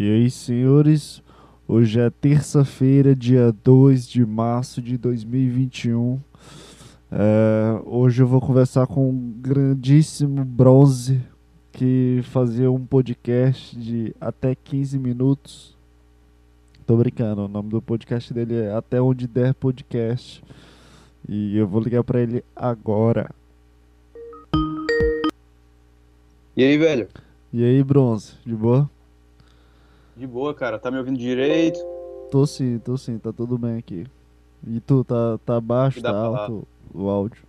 E aí, senhores, hoje é terça-feira, dia 2 de março de 2021. É, hoje eu vou conversar com um grandíssimo Bronze que fazia um podcast de até 15 minutos. Tô brincando, o nome do podcast dele é Até Onde Der Podcast. E eu vou ligar pra ele agora. E aí, velho? E aí, Bronze, de boa? De boa, cara. Tá me ouvindo direito? Tô sim, tô sim, tá tudo bem aqui. E tu, tá, tá baixo, tá alto o áudio?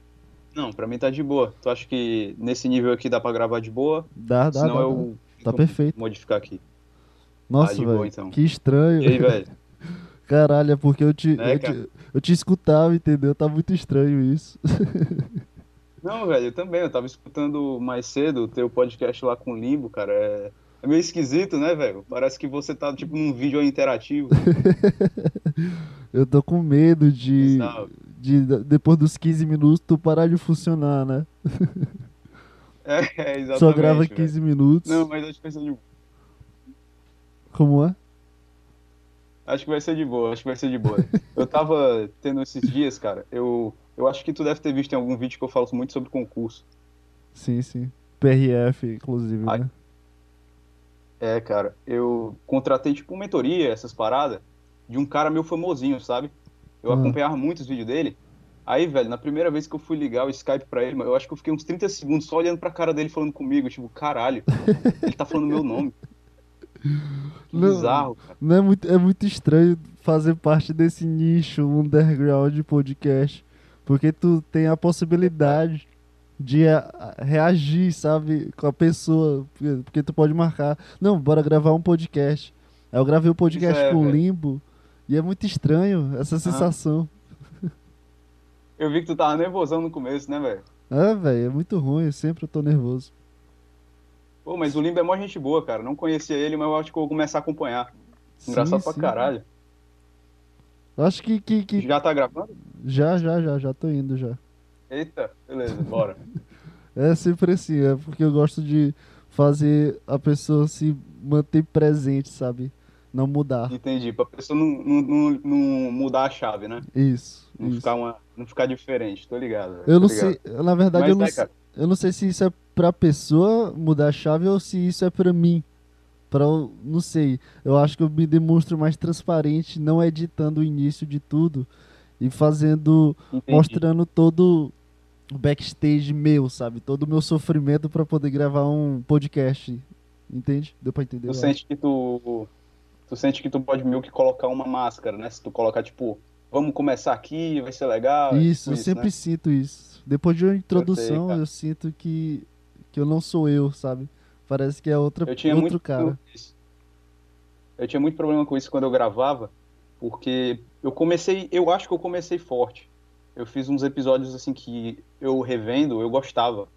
Não, pra mim tá de boa. Tu acha que nesse nível aqui dá pra gravar de boa? Dá, dá, Senão dá. eu dá. Tá perfeito. modificar aqui. Nossa, boa, velho, então. que estranho. E aí, velho? Caralho, é porque eu te, É, eu, te, eu te escutava, entendeu? Tá muito estranho isso. Não, velho, eu também. Eu tava escutando mais cedo o teu podcast lá com o Limbo, cara. É, é meio esquisito, né, velho? Parece que você tá, tipo, num vídeo interativo. Eu tô com medo de, de depois dos 15 minutos tu parar de funcionar, né? É, é, exatamente. Só grava velho. 15 minutos. Não, mas acho que vai ser de Como é? Acho que vai ser de boa, acho que vai ser de boa. Eu tava tendo esses dias, cara, eu, eu acho que tu deve ter visto em algum vídeo que eu falo muito sobre concurso. Sim, sim. PRF, inclusive, Ai. né? É, cara, eu contratei tipo uma mentoria, essas paradas, de um cara meu famosinho, sabe? Eu Uhum. acompanhava muito os vídeos dele. Aí, velho, na primeira vez que eu fui ligar o Skype pra ele, eu acho que eu fiquei uns 30 segundos só olhando pra cara dele falando comigo, tipo, caralho, ele tá falando meu nome. Não. bizarro, cara. Não é muito, é muito estranho fazer parte desse nicho underground de podcast. Porque tu tem a possibilidade de a- reagir, sabe, com a pessoa. Porque, tu pode marcar. Não, bora gravar um podcast. Aí eu gravei o podcast é, com o. Limbo. E é muito estranho essa sensação. Eu vi que tu tava nervosão no começo, né, velho? É, velho, é muito ruim. Eu sempre tô nervoso. Pô, mas o Limbo é mó gente boa, cara. Não conhecia ele, mas eu acho que eu vou começar a acompanhar. Engraçado Sim, pra sim. caralho. Acho que, que, que Já tá gravando? já, já, já, já tô indo já. Eita, beleza, bora. É sempre assim, é porque eu gosto de fazer a pessoa se manter presente, sabe? Não mudar. Entendi. Pra pessoa não, não, não, não mudar a chave, né? Isso, Não isso. ficar, uma, não ficar diferente, tô ligado. Eu tô não ligado. sei, na verdade Mas, eu não, sei- cara? eu não sei se isso é pra pessoa mudar a chave ou se isso é pra mim. Pra, eu- não sei. Eu acho que eu me demonstro mais transparente, não editando o início de tudo e fazendo, Entendi. mostrando todo backstage meu, sabe? Todo o meu sofrimento pra poder gravar um podcast. Entende? Deu pra entender? Tu eu acho. sente que tu. Tu sente que tu pode meio que colocar uma máscara, né? Se tu colocar, tipo, vamos começar aqui, vai ser legal. é Isso, tipo eu sempre né? sinto isso. Depois de uma introdução, cara. eu sinto que, que eu não sou eu, sabe? Parece que é outra, Eu tinha outro muito cara. isso. Eu tinha muito problema com isso quando eu gravava, porque eu comecei, eu acho que eu comecei forte. Eu fiz uns episódios assim que eu revendo, eu gostava.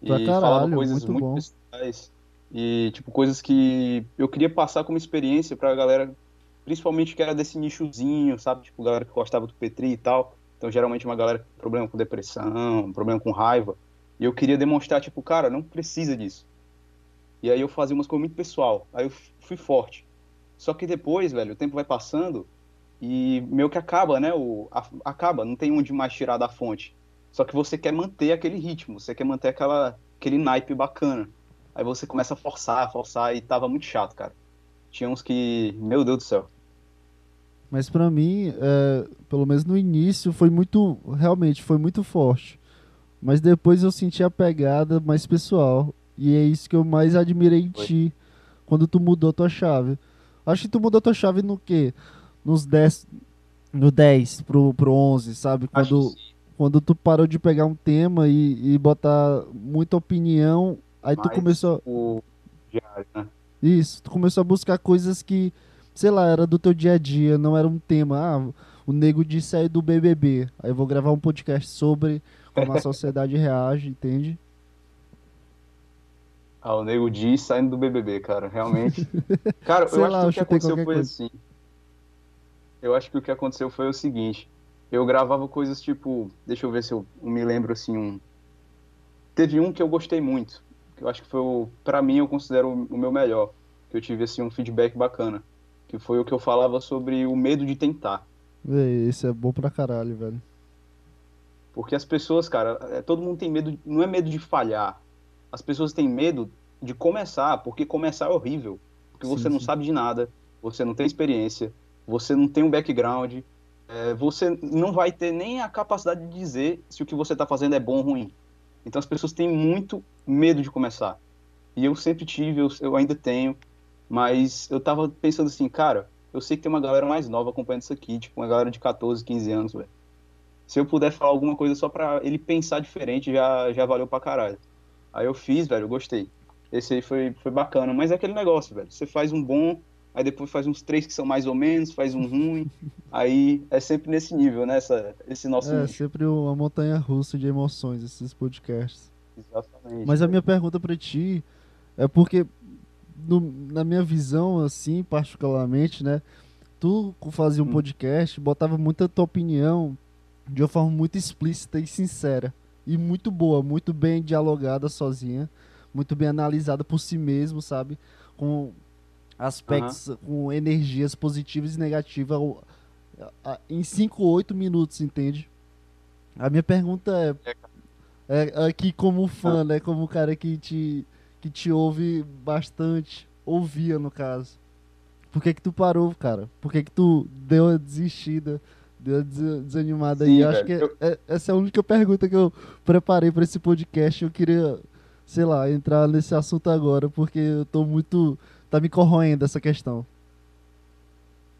Pra E caralho, falava coisas muito muito pessoais e tipo coisas que eu queria passar como experiência pra galera, principalmente que era desse nichozinho, sabe? Tipo, galera que gostava do Petri e tal. Então, geralmente uma galera com problema com depressão, problema com raiva. E eu queria demonstrar, tipo, cara, não precisa disso. E aí eu fazia umas coisas muito pessoal. Aí eu fui forte. Só que depois, velho, o tempo vai passando e meio que acaba, né? O, a- acaba, não tem onde mais tirar da fonte. Só que você quer manter aquele ritmo, você quer manter aquela, aquele naipe bacana. Aí você começa a forçar, forçar e tava muito chato, cara. Tinha uns que, meu Deus do céu. Mas pra mim, é, pelo menos no início, foi muito. Realmente, foi muito forte. Mas depois eu senti a pegada mais pessoal. E é isso que eu mais admirei em Foi. ti. Quando tu mudou tua chave. Acho que tu mudou tua chave no quê? Nos 10. No 10 pro, pro 11, sabe? Acho Quando, que quando tu parou de pegar um tema e, e botar muita opinião. Aí tu começou. O diário, né? Isso, tu começou a buscar coisas que, sei lá, era do teu dia a dia, não era um tema. Ah, o nego disse aí do BBB. Aí eu vou gravar um podcast sobre como a sociedade reage, entende? Ah, o Nego Di saindo do BBB, cara, realmente. Cara, Sei eu acho lá, que eu o que aconteceu foi coisa. assim. Eu acho que o que aconteceu foi o seguinte. Eu gravava coisas tipo, deixa eu ver se eu me lembro assim, um teve um que eu gostei muito, que eu acho que foi o, para mim eu considero o, o meu melhor, que eu tive assim um feedback bacana, que foi o que eu falava sobre o medo de tentar. Véi, esse é bom pra caralho, velho. Porque as pessoas, cara, é, todo mundo tem medo, não é medo de falhar. As pessoas têm medo de começar, porque começar é horrível. Porque Sim, você não sim. sabe de nada, você não tem experiência, você não tem um background, é, você não vai ter nem a capacidade de dizer se o que você está fazendo é bom ou ruim. Então as pessoas têm muito medo de começar. E eu sempre tive, eu, eu ainda tenho, mas eu tava pensando assim, cara, eu sei que tem uma galera mais nova acompanhando isso aqui, tipo uma galera de 14, 15 anos, velho. Se eu puder falar alguma coisa só pra ele pensar diferente, já, já valeu pra caralho. Aí eu fiz, velho, eu gostei. Esse aí foi, foi bacana, mas é aquele negócio, velho. Você faz um bom, aí depois faz uns três que são mais ou menos, faz um ruim. aí é sempre nesse nível, né? Essa, esse nosso É nicho. sempre uma montanha russa de emoções, esses podcasts. Exatamente. Mas a minha pergunta pra ti é porque, no- na minha visão, assim, particularmente, né? Tu fazia um Hum. podcast, botava muita tua opinião de uma forma muito explícita e sincera. E muito boa, muito bem dialogada sozinha, muito bem analisada por si mesmo, sabe? Com aspectos, com energias positivas e negativas em 5 ou 8 minutos, entende? A minha pergunta é, é aqui como fã, né? Como um cara que te, que te ouve bastante, ouvia no caso. Por que que tu parou, cara? Por que que tu deu a desistida, deu a des- desanimada aí? Sim, Eu acho que velho, é- é- essa é a única pergunta que eu preparei pra esse podcast. Eu queria, sei lá, entrar nesse assunto agora, porque eu tô muito... Tá me corroendo essa questão.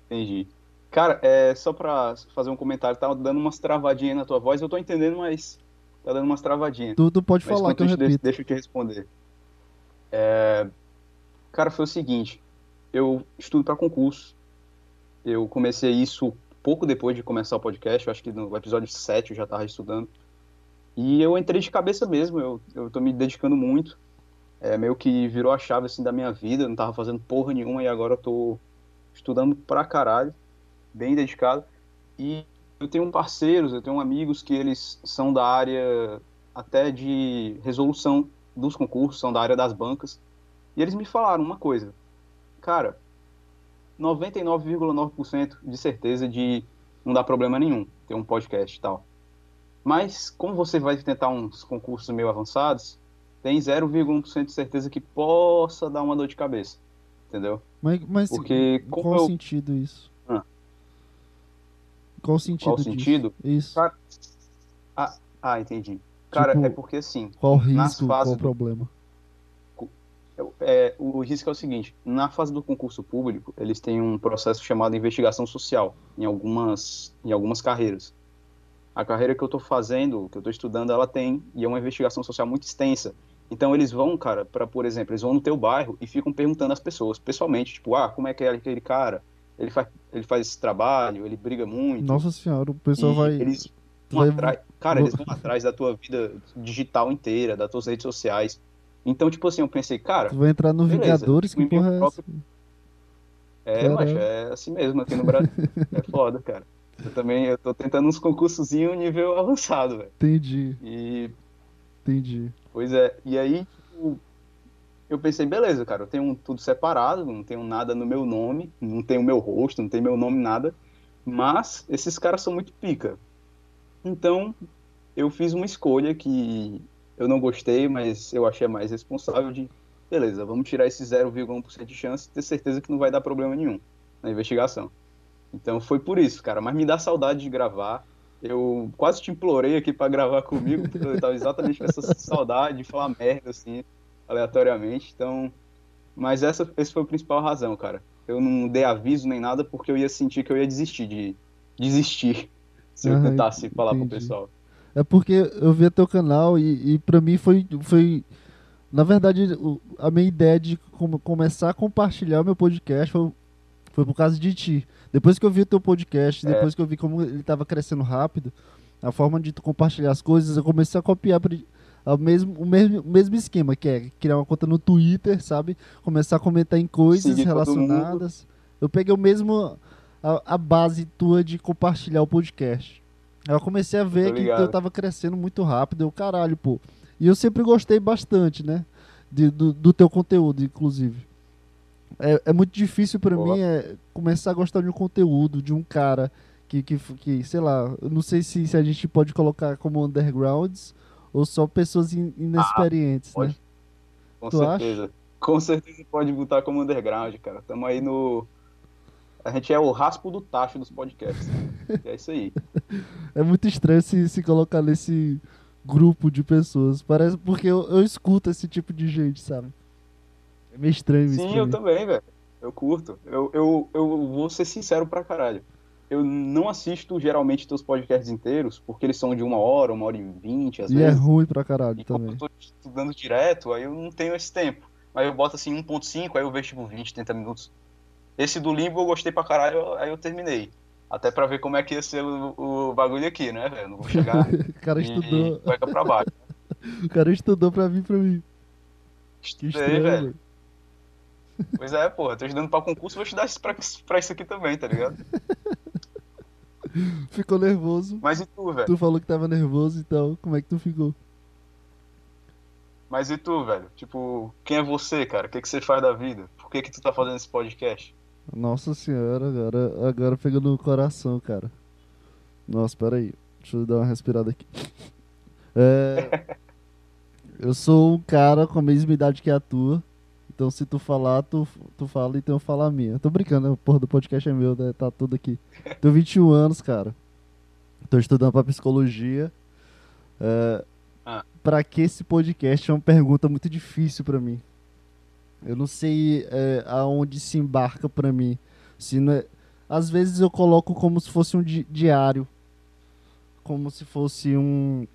Entendi. Cara, é só pra fazer um comentário, tá dando umas travadinhas na tua voz, eu tô entendendo, mas tá dando umas travadinhas. Tu, tu pode Mas falar que eu isso, deixa, repito. deixa eu te responder. É, Cara, foi o seguinte, eu estudo para concurso. Eu comecei isso pouco depois de começar o podcast, eu acho que no episódio 7 eu já estava estudando. E eu entrei de cabeça mesmo, eu, eu tô me dedicando muito. É meio que virou a chave assim da minha vida, não tava fazendo porra nenhuma e agora eu tô estudando pra caralho, bem dedicado. E eu tenho parceiros, eu tenho amigos que eles são da área até de resolução dos concursos, são da área das bancas. E eles me falaram uma coisa, cara, 99,9% de certeza de não dar problema nenhum ter um podcast e tal. Mas como você vai tentar uns concursos meio avançados, tem 0,1% de certeza que possa dar uma dor de cabeça, entendeu? Mas, mas Porque qual eu- sentido isso? Ah. Qual o sentido Qual disso? sentido? Isso. Cara, Ah, ah, entendi. Cara, Tipo, é porque assim, Qual o nas risco? Qual do- problema? é, o risco é o seguinte: na fase do concurso público, eles têm um processo chamado investigação social em algumas, em algumas carreiras. A carreira que eu estou fazendo, que eu estou estudando, ela tem, e é uma investigação social muito extensa. Então eles vão, cara, para, por exemplo, eles vão no teu bairro e ficam perguntando às pessoas, pessoalmente, tipo, ah, como é que é aquele cara? Ele faz, ele faz esse trabalho, ele briga muito. Nossa senhora, o pessoal vai. Eles vão vai- atrás, cara, eles vão atrás da tua vida digital inteira, das tuas redes sociais. Então, tipo assim, eu pensei, cara, Tu vai entrar no beleza, Vingadores? Que porra é próprio- é, Caramba. macho, é assim mesmo aqui no Brasil. é foda, cara. Eu também eu tô tentando uns concursozinho nível avançado, velho. Entendi, E, entendi. Pois é, e aí, tipo, eu pensei, beleza, cara, eu tenho tudo separado, não tenho nada no meu nome, não tenho meu rosto, não tenho meu nome, nada. Mas esses caras são muito pica. Então, eu fiz uma escolha que eu não gostei, mas eu achei mais responsável de, beleza, vamos tirar esse 0,1% de chance e ter certeza que não vai dar problema nenhum na investigação. Então foi por isso, cara, mas me dá saudade de gravar. Eu quase te implorei aqui pra gravar comigo, porque eu tava exatamente com essa saudade de falar merda assim, aleatoriamente. Então, mas essa esse foi a principal razão, cara. Eu não dei aviso nem nada porque eu ia sentir que eu ia desistir de desistir se eu tentasse falar pro entendi. pessoal. É porque eu vi teu canal e, e pra mim foi, foi. Na verdade, a minha ideia de com- começar a compartilhar o meu podcast foi, foi por causa de ti. Depois que eu vi o teu podcast, É. depois que eu vi como ele tava crescendo rápido, a forma de tu compartilhar as coisas, eu comecei a copiar o mesmo, o mesmo, o mesmo esquema, que é criar uma conta no Twitter, sabe? Começar a comentar em coisas Seguir relacionadas. Eu peguei o mesmo. A, a base tua de compartilhar o podcast. Aí eu comecei a ver que eu tava crescendo muito rápido. Eu, caralho, pô. E eu sempre gostei bastante, né? de- do, do teu conteúdo, inclusive. É, é muito difícil para mim é, começar a gostar de um conteúdo, de um cara que, que, que sei lá, eu não sei se, se a gente pode colocar como undergrounds ou só pessoas in, inexperientes, ah, né? Com tu certeza. Acha? Com certeza pode botar como underground, cara. Tamo aí no. A gente é o raspo do tacho dos podcasts. é isso aí. É muito estranho se, se colocar nesse grupo de pessoas. Parece porque eu, eu escuto esse tipo de gente, sabe? É meio estranho Sim, isso. Sim, eu também, velho. Eu curto. Eu, eu, eu vou ser sincero pra caralho eu não assisto geralmente teus podcasts inteiros, porque eles são de uma hora, uma hora e vinte, às e é vezes. E é ruim pra caralho e também. eu tô estudando direto, aí eu não tenho esse tempo. Aí eu boto assim 1.5, aí eu vejo tipo 20, 30 minutos. Esse do Limbo eu gostei pra caralho, aí eu terminei. Até pra ver como é que ia ser o, o bagulho aqui, né, velho? Não vou chegar o cara estudou. Vai pra baixo. o cara estudou pra vir pra mim. Estudei, velho. Pois é, porra, tô estudando pra concurso, vou estudar pra, pra isso aqui também, tá ligado? ficou nervoso. Mas e tu, velho? Tu falou que tava nervoso, então como é que tu ficou? Mas e tu, velho? Tipo, quem é você, cara? O que, que você faz da vida? Por que, que tu tá fazendo esse podcast? Nossa senhora, agora, agora pegou no coração, cara. Nossa, peraí. Deixa eu dar uma respirada aqui. É, eu sou um cara com a mesma idade que a tua. Então se tu falar, tu, tu fala, então eu falo a minha. tô brincando, né? Porra do podcast é meu, né? Tá tudo aqui. Tenho 21 anos, cara. Tô estudando pra psicologia. É, ah. Pra que esse podcast é uma pergunta muito difícil para mim. Eu não sei é, aonde se embarca para mim. Se é... Às vezes eu coloco como se fosse um di diário. Como se fosse um.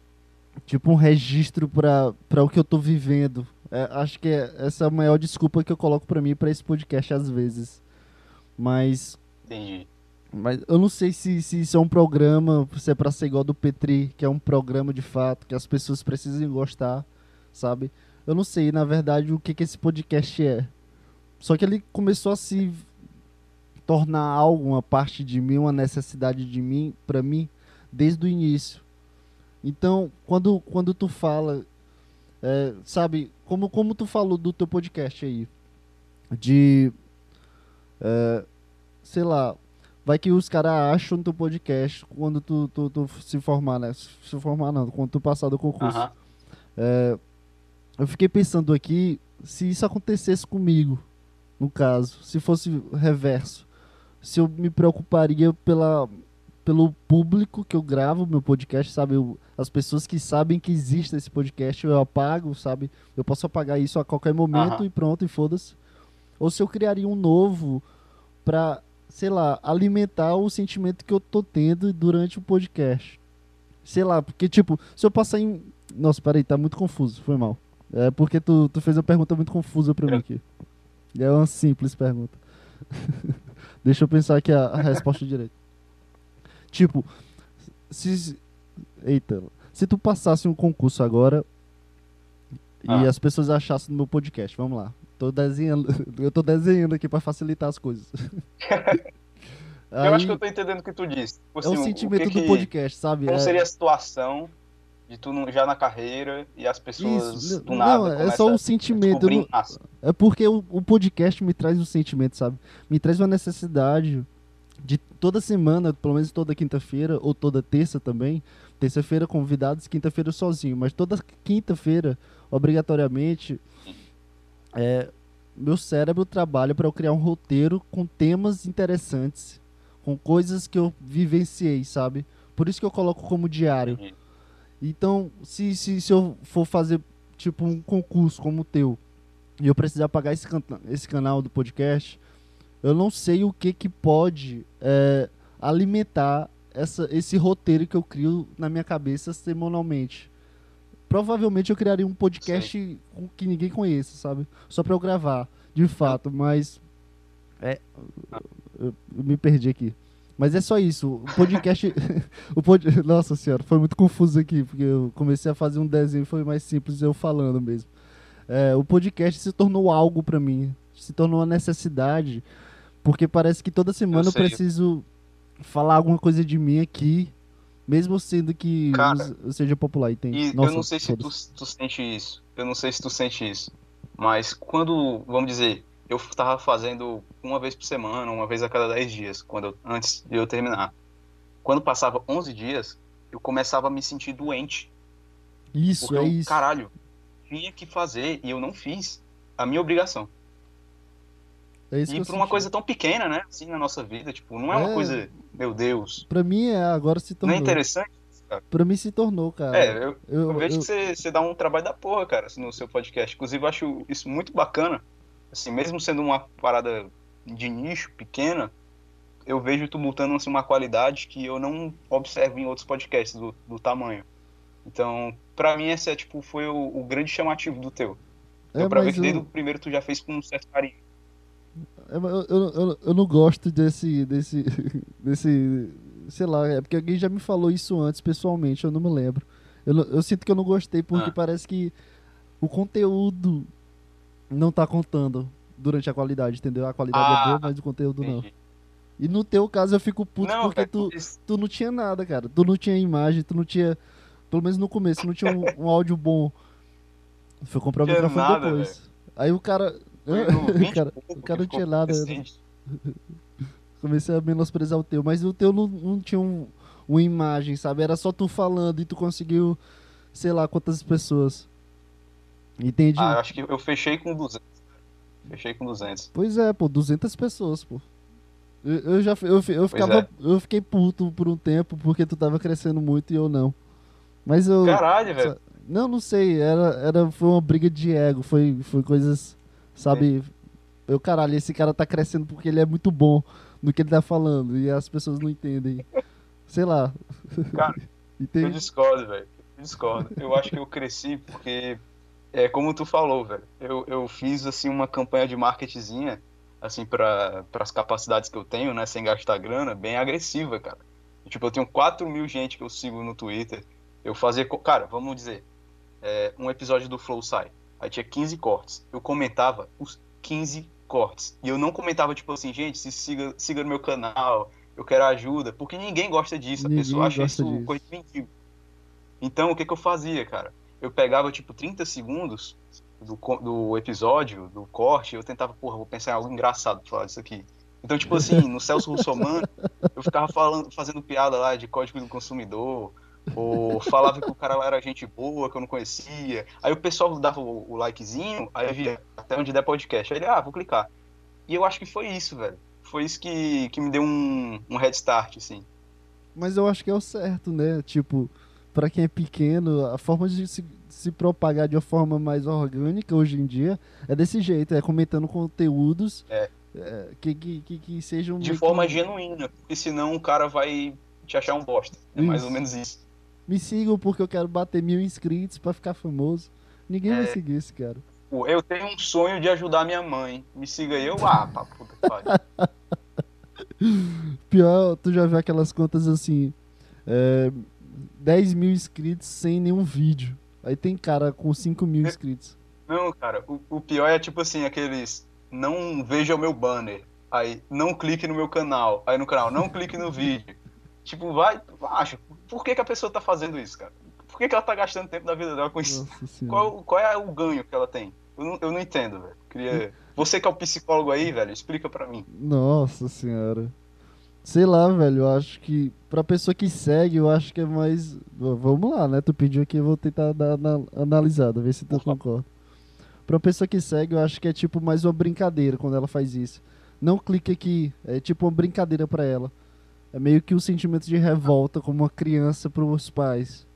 Tipo um registro para o que eu tô vivendo é, acho que é, essa é a maior desculpa que eu coloco para mim para esse podcast às vezes. Mas. Entendi. Mas eu não sei se, se isso é um programa, se é pra ser igual do Petri, que é um programa de fato, que as pessoas precisam gostar, sabe? Eu não sei, na verdade, o que, que esse podcast é. Só que ele começou a se tornar algo, uma parte de mim, uma necessidade de mim, para mim, desde o início. Então, quando, quando tu fala é, sabe, como, como tu falou do teu podcast aí, de. É, sei lá, vai que os caras acham no teu podcast quando tu, tu, tu, se formar, né? Se formar não, quando tu passar do concurso. É, eu fiquei pensando aqui se isso acontecesse comigo, no caso, se fosse reverso, se eu me preocuparia pela pelo público que eu gravo meu podcast, sabe? Eu, as pessoas que sabem que existe esse podcast, eu apago, sabe? Eu posso apagar isso a qualquer momento uhum. e pronto, e foda-se. Ou se eu criaria um novo pra, sei lá, alimentar o sentimento que eu tô tendo durante o podcast. Sei lá, porque, tipo, se eu passar em. Nossa, peraí, tá muito confuso, foi mal. É porque tu, tu fez uma pergunta muito confusa pra mim aqui. É uma simples pergunta. Deixa eu pensar aqui a, a resposta direito. Tipo, se. Eita. Se tu passasse um concurso agora ah. e as pessoas achassem no meu podcast, vamos lá. Tô desenhando, eu tô desenhando aqui para facilitar as coisas. Aí, eu acho que eu tô entendendo o que tu disse. Assim, é o assim, sentimento o que do podcast, sabe? Como é... seria a situação de tu já na carreira e as pessoas Isso. do nada. Não, é só o sentimento. Não... É porque o, o, podcast me traz um sentimento, sabe? Me traz uma necessidade de toda semana, pelo menos toda quinta-feira, ou toda terça também. Terça-feira convidados, quinta-feira sozinho. Mas toda quinta-feira, obrigatoriamente, é, meu cérebro trabalha para eu criar um roteiro com temas interessantes, com coisas que eu vivenciei, sabe? Por isso que eu coloco como diário. Uhum. Então, se, se, se eu for fazer tipo um concurso como o teu, e eu precisar pagar esse, can esse canal do podcast, eu não sei o que que pode é, alimentar essa, esse roteiro que eu crio na minha cabeça semanalmente. Provavelmente eu criaria um podcast que ninguém conheça, sabe? Só pra eu gravar, de fato, mas. É. Eu, eu me perdi aqui. Mas é só isso. O podcast. o pod... Nossa senhora, foi muito confuso aqui, porque eu comecei a fazer um desenho foi mais simples eu falando mesmo. É, o podcast se tornou algo para mim, se tornou uma necessidade porque parece que toda semana eu, eu preciso falar alguma coisa de mim aqui, mesmo sendo que Cara, eu seja popular. E tem... E Nossa, eu não sei se tu, tu, sente isso. Eu não sei se tu sente isso. Mas quando, vamos dizer, eu tava fazendo uma vez por semana, uma vez a cada 10 dias, quando eu, antes de eu terminar. Quando passava 11 dias, eu começava a me sentir doente. Isso, é eu, isso. caralho, tinha que fazer e eu não fiz a minha obrigação. É isso E por uma coisa tão pequena, né? Assim, na nossa vida, tipo, não é uma É. coisa, meu Deus. Pra mim é, agora se Não tornou. é interessante? Pra mim se tornou, cara. É, eu, eu, eu vejo eu- que você, você dá um trabalho da porra, cara, no seu podcast. Inclusive, eu acho isso muito bacana. Assim, mesmo sendo uma parada de nicho, pequena, eu vejo tu botando assim, uma qualidade que eu não observo em outros podcasts do, do tamanho. Então, pra mim, esse é, tipo, foi o, o grande chamativo do teu. é, pra ver que desde o primeiro tu já fez com um certo carinho. É, eu, eu, eu- eu não gosto desse, desse, desse, sei lá, é porque alguém já me falou isso antes pessoalmente, eu não me lembro. Eu, não- eu sinto que eu não gostei porque Ah. parece que o conteúdo não tá contando durante a qualidade, entendeu? A qualidade é Ah, boa, mas o conteúdo não. Entendi. E no teu caso eu fico puto não, porque cara, tu, mas- tu não tinha nada, cara. Tu não tinha imagem, tu não tinha. Pelo menos no começo, não tinha um, um áudio bom. Foi comprar o microfone nada, depois. Aí o cara. Foi no 20 o cara, pouco o cara não tinha nada. decente. Comecei a menosprezar o teu. Mas o teu não, não tinha um, uma imagem, sabe? Era só tu falando e tu conseguiu, sei lá, quantas pessoas. Entendi? Ah, acho que eu fechei com 200. Fechei com 200. Pois é, pô, 200 pessoas, pô. Eu, eu já eu, eu ficava, é. eu fiquei puto por um tempo porque tu tava crescendo muito e eu não. Mas eu Caralho, velho. não, não sei, era, era foi uma briga de ego, foi foi coisas, sabe? Eu caralho, esse cara tá crescendo porque ele é muito bom no que ele tá falando e as pessoas não entendem. Sei lá. Cara, Eu Entende? discordo, velho. Eu discordo. Eu acho que eu cresci porque, é como tu falou, velho. Eu, eu fiz, assim, uma campanha de marketingzinha, assim, para as capacidades que eu tenho, né, sem gastar grana, bem agressiva, cara. Tipo, eu tenho 4 mil gente que eu sigo no Twitter. Eu fazia, cara, vamos dizer, é, um episódio do Flow sai. Aí tinha 15 cortes. Eu comentava os 15 cortes. E eu não comentava, tipo assim, gente, se siga, siga no meu canal, eu quero ajuda, porque ninguém gosta disso. A Ninguém pessoa acha isso disso. coisa de mendigo. Então, o que que eu fazia, cara? Eu pegava, tipo, 30 segundos do, do episódio, do corte, eu tentava, porra, vou pensar em algo engraçado pra falar disso aqui. Então, tipo assim, no Celso Russomano, eu ficava falando, fazendo piada lá de código do consumidor, ou falava que o cara lá era gente boa, que eu não conhecia. Aí o pessoal dava o, o likezinho, aí eu via até onde der podcast. Aí ele, ah, vou clicar. E eu acho que foi isso, velho. Foi isso que, que me deu um, um head start, assim. Mas eu acho que é o certo, né? Tipo, pra quem é pequeno, a forma de se, se propagar de uma forma mais orgânica hoje em dia é desse jeito, é comentando conteúdos É. é, que, que, que, que sejam De forma que- genuína, porque senão o cara vai te achar um bosta. É mais ou menos isso. Me sigam porque eu quero bater mil inscritos pra ficar famoso. Ninguém vai É. seguir esse cara. Eu tenho um sonho de ajudar minha mãe. Me siga aí, eu, ah, pra puta que pariu. Pior, tu já viu aquelas contas assim: é, 10 mil inscritos sem nenhum vídeo. Aí tem cara com 5 mil É. inscritos. Não, cara, o, o pior é tipo assim, aqueles. Não veja o meu banner. Aí, não clique no meu canal. Aí no canal, não clique no vídeo. Tipo, vai, acha, por que, que a pessoa tá fazendo isso, cara? Por que, que ela tá gastando tempo da vida dela com isso? Qual, qual é o ganho que ela tem? Eu não, eu não entendo, velho. Queria. Você que é o psicólogo aí, velho, explica pra mim. Nossa senhora. Sei lá, velho, eu acho que pra pessoa que segue, eu acho que é mais. Vamos lá, né? Tu pediu aqui, eu vou tentar dar uma analisada, ver se tu concorda. Pra pessoa que segue, eu acho que é tipo mais uma brincadeira quando ela faz isso. Não clique aqui, é tipo uma brincadeira pra ela. É meio que um sentimento de revolta como uma criança pros pais.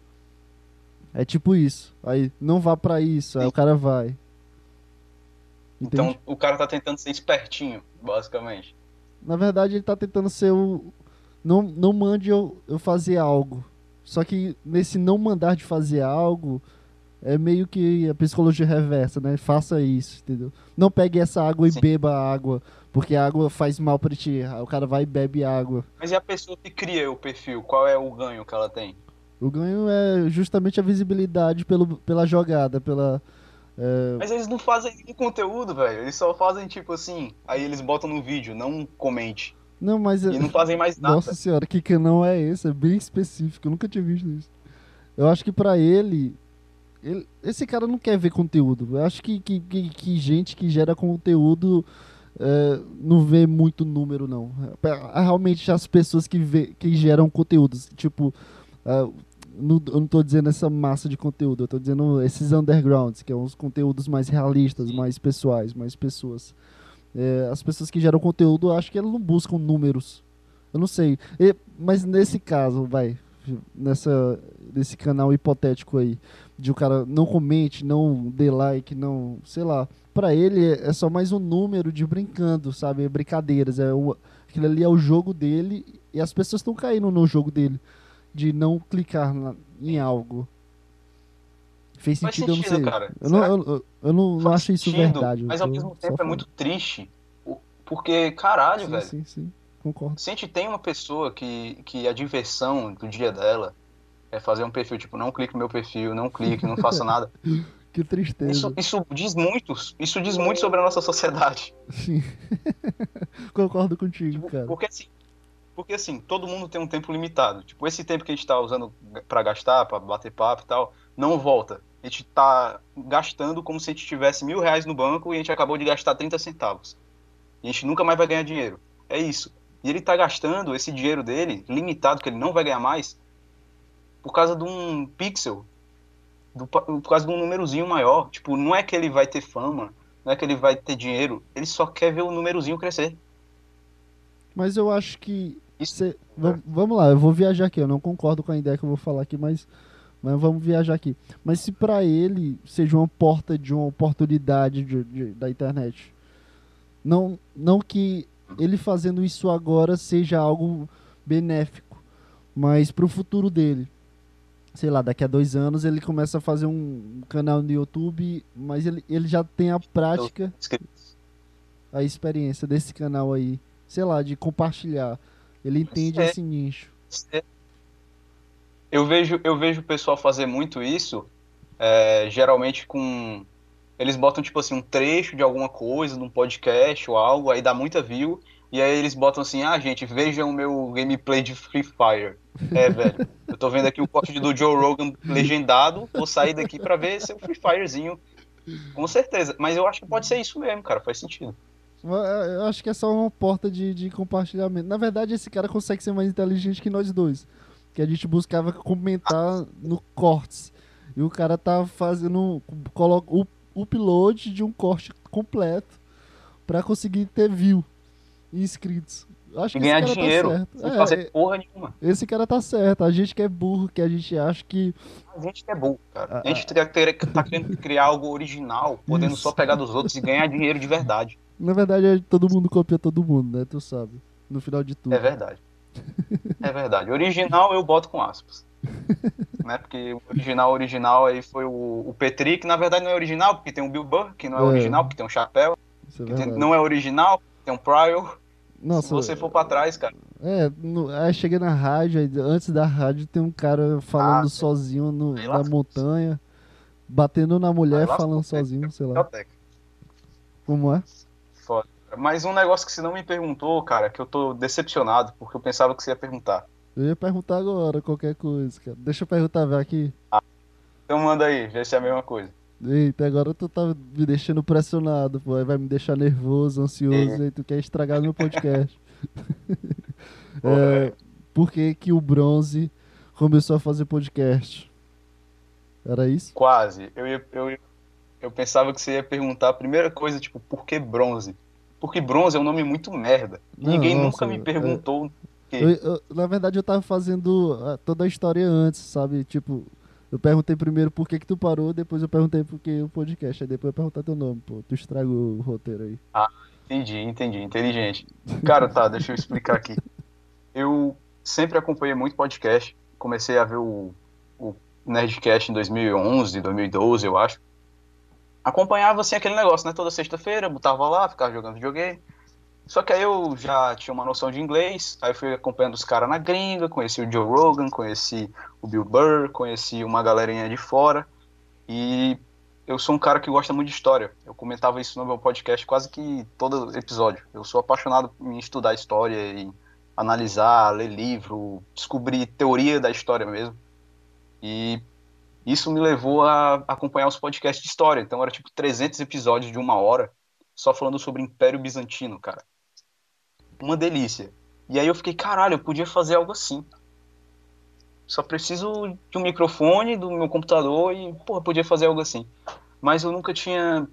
É tipo isso. Aí, não vá pra isso, aí Sim. o cara vai. Entende? Então o cara tá tentando ser espertinho, basicamente. Na verdade, ele tá tentando ser o. Não, não mande eu, eu fazer algo. Só que nesse não mandar de fazer algo, é meio que a psicologia reversa, né? Faça isso, entendeu? Não pegue essa água e Sim. beba a água, porque a água faz mal pra ti. O cara vai e bebe água. Mas e a pessoa que cria o perfil, qual é o ganho que ela tem? O ganho é justamente a visibilidade pelo, pela jogada, pela. é, Mas eles não fazem nenhum conteúdo, velho. Eles só fazem tipo assim, aí eles botam no vídeo, não comente. Não, mas. é- E não fazem mais nada. Nossa senhora, que canal é esse? É bem específico, eu nunca tinha visto isso. Eu acho que pra ele, ele- esse cara não quer ver conteúdo. Eu acho que, que, que, que gente que gera conteúdo é, não vê muito número, não. É, realmente as pessoas que, vê, que geram conteúdos. Tipo, uh, não, eu não tô dizendo essa massa de conteúdo, eu tô dizendo esses undergrounds, que são os conteúdos mais realistas, mais pessoais, mais pessoas. É, as pessoas que geram conteúdo, acho que elas não buscam números. Eu não sei. E, mas nesse caso, vai, nessa, nesse canal hipotético aí, de o cara não comente, não dê like, não, sei lá. Pra ele é só mais um número de brincando, sabe? Brincadeiras. É o, aquilo ali é o jogo dele e as pessoas estão caindo no jogo dele de não clicar na, em algo. Fez sentido, sentido, eu não sei. Cara. Eu não, eu, eu não, não acho isso verdade. Mas ao mesmo tempo é muito triste. Porque, caralho, sim, velho. Sim, sim, concordo. Se a gente tem uma pessoa que, que a diversão do dia dela é fazer um perfil, tipo, não clique no meu perfil, não clique, não faça nada. que tristeza. Isso, isso diz muito, isso diz muito sobre a nossa sociedade. Sim. concordo contigo, tipo, cara. Porque assim, porque assim, todo mundo tem um tempo limitado. Tipo, esse tempo que a gente tá usando para gastar, para bater papo e tal, não volta. A gente tá gastando como se a gente tivesse mil reais no banco e a gente acabou de gastar 30 centavos. E a gente nunca mais vai ganhar dinheiro. É isso. E ele tá gastando esse dinheiro dele, limitado, que ele não vai ganhar mais, por causa de um pixel, do, por causa de um númerozinho maior. Tipo, não é que ele vai ter fama, não é que ele vai ter dinheiro, ele só quer ver o númerozinho crescer. Mas eu acho que Cê, vamos lá, eu vou viajar aqui. Eu não concordo com a ideia que eu vou falar aqui, mas, mas vamos viajar aqui. Mas se para ele seja uma porta de uma oportunidade de, de, da internet, não, não que ele fazendo isso agora seja algo benéfico, mas para o futuro dele. Sei lá, daqui a dois anos ele começa a fazer um canal no YouTube, mas ele, ele já tem a prática, a experiência desse canal aí, sei lá, de compartilhar ele entende é, esse nicho. É. Eu vejo, eu vejo o pessoal fazer muito isso, é, geralmente com. Eles botam, tipo assim, um trecho de alguma coisa, de um podcast ou algo, aí dá muita view, e aí eles botam assim, ah, gente, vejam o meu gameplay de Free Fire. É, velho, eu tô vendo aqui o corte do Joe Rogan legendado, vou sair daqui pra ver seu Free Firezinho. Com certeza. Mas eu acho que pode ser isso mesmo, cara, faz sentido. Eu acho que é só uma porta de, de compartilhamento. Na verdade, esse cara consegue ser mais inteligente que nós dois. Que a gente buscava comentar no cortes. E o cara tá fazendo coloca, o upload de um corte completo para conseguir ter view e inscritos. Acho e ganhar tá dinheiro, tá sem é, fazer porra nenhuma. Esse cara tá certo. A gente que é burro, que a gente acha que. A gente que é burro, cara. A, gente tá, tá querendo criar algo original, podendo Isso. só pegar dos outros e ganhar dinheiro de verdade. Na verdade, é todo mundo copia todo mundo, né? Tu sabe. No final de tudo. É verdade. É verdade. Original eu boto com aspas. né? Porque o original, original aí foi o, o Petri, que na verdade não é original, porque tem o Bill Burr, que não é, é. original, porque tem um chapéu. É tem, não é original, tem um Prior. Nossa, Se você for pra trás, cara. É, no, aí cheguei na rádio, aí, antes da rádio tem um cara falando ah, sozinho no, na montanha, batendo na mulher, falando sozinho, sei lá. Como é? foda. Mas um negócio que você não me perguntou, cara, que eu tô decepcionado, porque eu pensava que você ia perguntar. Eu ia perguntar agora qualquer coisa, cara. Deixa eu perguntar ver aqui. Ah, então manda aí, vê se é a mesma coisa. Eita, agora tu tá me deixando pressionado, pô. Aí vai me deixar nervoso, ansioso, e tu quer estragar meu podcast. é, por que, que o Bronze começou a fazer podcast? Era isso? Quase. Eu ia, eu eu pensava que você ia perguntar a primeira coisa, tipo, por que bronze? Porque bronze é um nome muito merda. Não, Ninguém nossa, nunca me perguntou. É... Eu, eu, na verdade, eu tava fazendo ah, toda a história antes, sabe? Tipo, eu perguntei primeiro por que, que tu parou, depois eu perguntei por que o podcast. Aí depois eu perguntar teu nome, pô. Tu estragou o roteiro aí. Ah, entendi, entendi. Inteligente. Cara, tá, deixa eu explicar aqui. Eu sempre acompanhei muito podcast. Comecei a ver o, o Nerdcast em 2011, 2012, eu acho acompanhava assim aquele negócio, né? Toda sexta-feira, botava lá, ficava jogando videogame. Só que aí eu já tinha uma noção de inglês, aí fui acompanhando os caras na gringa, conheci o Joe Rogan, conheci o Bill Burr, conheci uma galerinha de fora. E eu sou um cara que gosta muito de história. Eu comentava isso no meu podcast quase que todo episódio. Eu sou apaixonado em estudar história, em analisar, ler livro, descobrir teoria da história mesmo. E isso me levou a acompanhar os podcasts de história. Então era tipo 300 episódios de uma hora. só falando sobre Império Bizantino, cara. Uma delícia. E aí eu fiquei, caralho, eu podia fazer algo assim. Só preciso de um microfone, do meu computador e, porra, podia fazer algo assim. Mas eu nunca tinha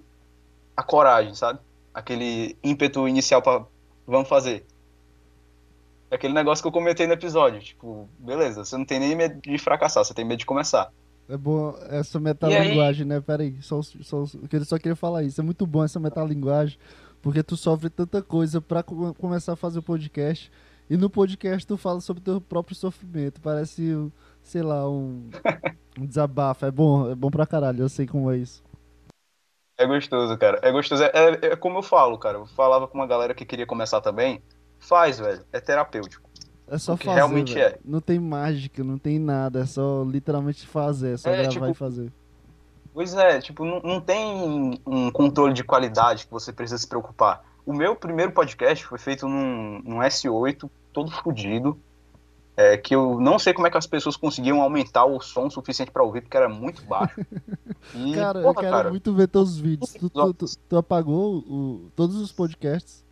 a coragem, sabe? Aquele ímpeto inicial para vamos fazer. É aquele negócio que eu comentei no episódio, tipo, beleza, você não tem nem medo de fracassar, você tem medo de começar. É bom essa metalinguagem, né? Peraí, só, só, eu só queria falar isso. É muito bom essa metalinguagem, porque tu sofre tanta coisa pra começar a fazer o podcast. E no podcast tu fala sobre o teu próprio sofrimento. Parece, sei lá, um, um desabafo. É bom, é bom pra caralho, eu sei como é isso. É gostoso, cara. É gostoso. É, é, é como eu falo, cara. Eu falava com uma galera que queria começar também. Faz, velho. É terapêutico. É só fazer. Realmente é. Não tem mágica, não tem nada. É só literalmente fazer. É só é, gravar tipo, e fazer. Pois é, tipo, não, não tem um controle de qualidade que você precisa se preocupar. O meu primeiro podcast foi feito num, num S8, todo fodido. É, que eu não sei como é que as pessoas conseguiam aumentar o som suficiente para ouvir, porque era muito baixo. E, cara, porra, eu quero cara, muito ver teus vídeos. Tu, tu, tu, tu apagou o, todos os podcasts?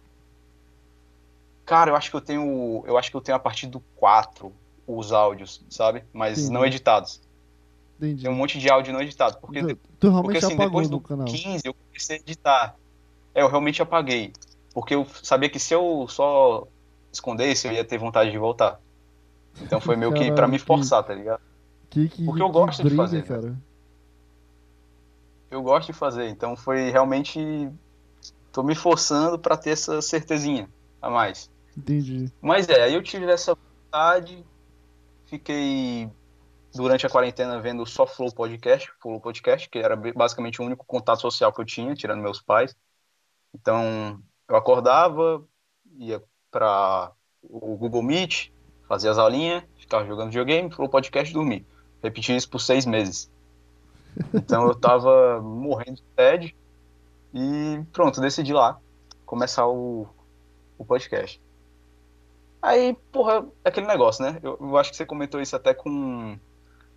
Cara, eu acho que eu tenho. Eu acho que eu tenho a partir do 4 os áudios, sabe? Mas Entendi. não editados. Entendi. Tem um monte de áudio não editado. Porque, tu, tu realmente porque, assim, depois do canal. 15 eu comecei a editar. É, eu realmente apaguei. Porque eu sabia que se eu só escondesse, eu ia ter vontade de voltar. Então foi meio Caralho, que pra me forçar, tá ligado? Que, que, porque eu gosto briga, de fazer. Né? Cara. Eu gosto de fazer, então foi realmente. Tô me forçando para ter essa certezinha a mais. Entendi. Mas é, aí eu tive essa vontade, fiquei durante a quarentena vendo só Flow Podcast, Flow Podcast, que era basicamente o único contato social que eu tinha, tirando meus pais. Então, eu acordava, ia para o Google Meet, fazia as aulinhas, ficava jogando videogame, Flow Podcast, dormir. Repeti isso por seis meses. Então eu tava morrendo de TED e pronto, decidi lá começar o, o podcast. Aí, porra, é aquele negócio, né? Eu, eu, acho que você comentou isso até com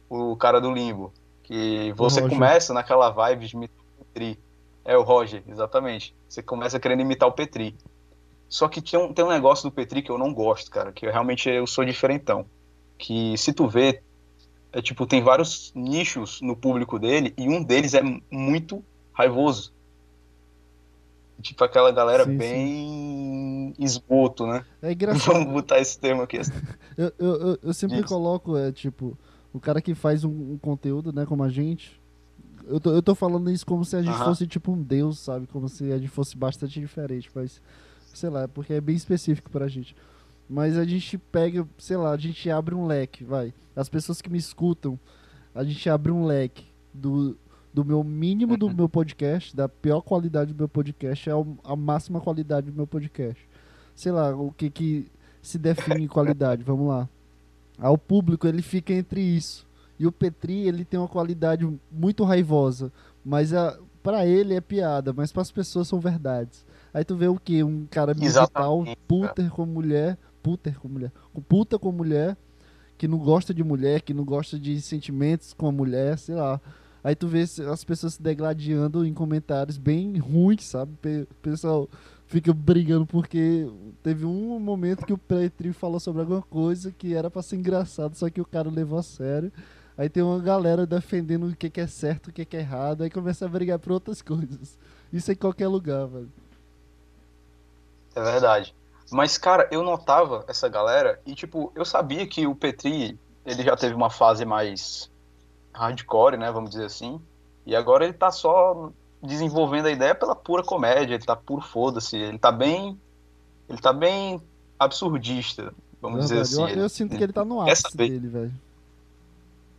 o cara do Limbo. Que você começa naquela vibe de imitar o Petri. É o Roger, exatamente. Você começa querendo imitar o Petri. Só que tem um, tem um negócio do Petri que eu não gosto, cara. Que eu realmente eu sou diferentão. Que se tu vê, é tipo, tem vários nichos no público dele e um deles é muito raivoso. Tipo aquela galera sim, bem sim. esgoto, né? É engraçado. Vamos botar esse termo aqui. eu, eu, eu sempre Isso. coloco, é tipo, o cara que faz um, um, conteúdo, né, como a gente. Eu tô, eu tô falando isso como se a gente fosse tipo um deus, sabe? Como se a gente fosse bastante diferente, mas sei lá, porque é bem específico pra gente. Mas a gente pega, sei lá, a gente abre um leque, vai. As pessoas que me escutam, a gente abre um leque do, do meu mínimo do uhum. meu podcast, da pior qualidade do meu podcast, a máxima qualidade do meu podcast. Sei lá, o que que se define qualidade, vamos lá. Ao público, ele fica entre isso. E o Petri, ele tem uma qualidade muito raivosa, mas a, para ele é piada, mas para as pessoas são verdades. Aí tu vê o que? Um cara digital, puter com mulher, puter com mulher, puta com mulher, que não gosta de mulher, que não gosta de sentimentos com a mulher, sei lá. Aí tu vê as pessoas se degladiando em comentários bem ruins, sabe? O pessoal fica brigando porque teve um momento que o Petri falou sobre alguma coisa que era para ser engraçado, só que o cara levou a sério. Aí tem uma galera defendendo o que, é certo, o que, que é errado, aí começa a brigar por outras coisas. Isso em qualquer lugar, velho. É verdade. Mas, cara, eu notava essa galera e, tipo, eu sabia que o Petri, ele já teve uma fase mais hardcore, né, vamos dizer assim. E agora ele tá só desenvolvendo a ideia pela pura comédia, ele tá puro foda-se, ele tá bem ele tá bem absurdista, vamos dizer assim. Eu, eu, sinto que ele tá no ápice dele, velho.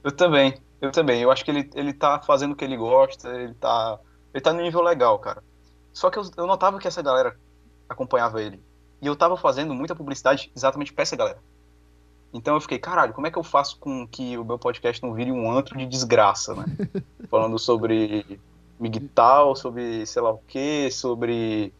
Eu também, eu também. Eu acho que ele, ele tá fazendo o que ele gosta, ele tá ele tá no nível legal, cara. Só que eu, eu notava que essa galera acompanhava ele. E eu tava fazendo muita publicidade exatamente pra essa galera. Então eu fiquei, caralho, como é que eu faço com que o meu podcast não vire um antro de desgraça, né? Falando sobre migtal, sobre sei lá o que, sobre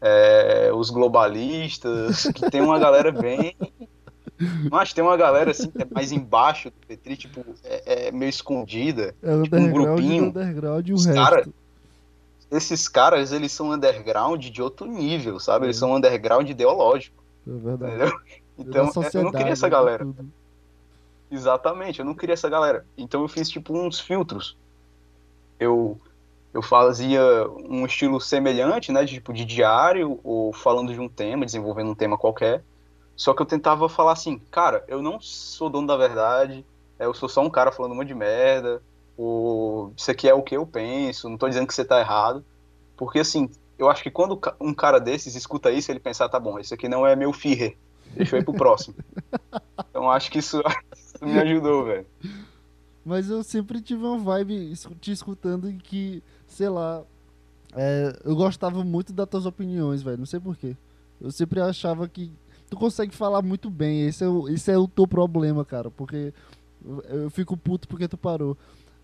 é, os globalistas, que tem uma galera bem. Mas tem uma galera assim que é mais embaixo do Petri, tipo, é, é meio escondida. É tipo, um grupinho. underground e o resto. Cara, esses caras, eles são underground de outro nível, sabe? Eles são underground ideológico. É verdade. Entendeu? Então, eu não queria essa galera. Exatamente, eu não queria essa galera. Então eu fiz tipo uns filtros. Eu eu fazia um estilo semelhante, né, de, tipo de diário ou falando de um tema, desenvolvendo um tema qualquer. Só que eu tentava falar assim, cara, eu não sou dono da verdade, eu sou só um cara falando um monte de merda, ou isso aqui é o que eu penso, não tô dizendo que você tá errado. Porque assim, eu acho que quando um cara desses escuta isso, ele pensa, ah, tá bom, esse aqui não é meu Führer, deixa eu ir pro próximo. então acho que isso, isso me ajudou, velho. Mas eu sempre tive uma vibe te escutando em que sei lá. É, eu gostava muito das tuas opiniões, velho. Não sei porquê. Eu sempre achava que tu consegue falar muito bem. Esse é o, esse é o teu problema, cara. Porque eu, eu fico puto porque tu parou.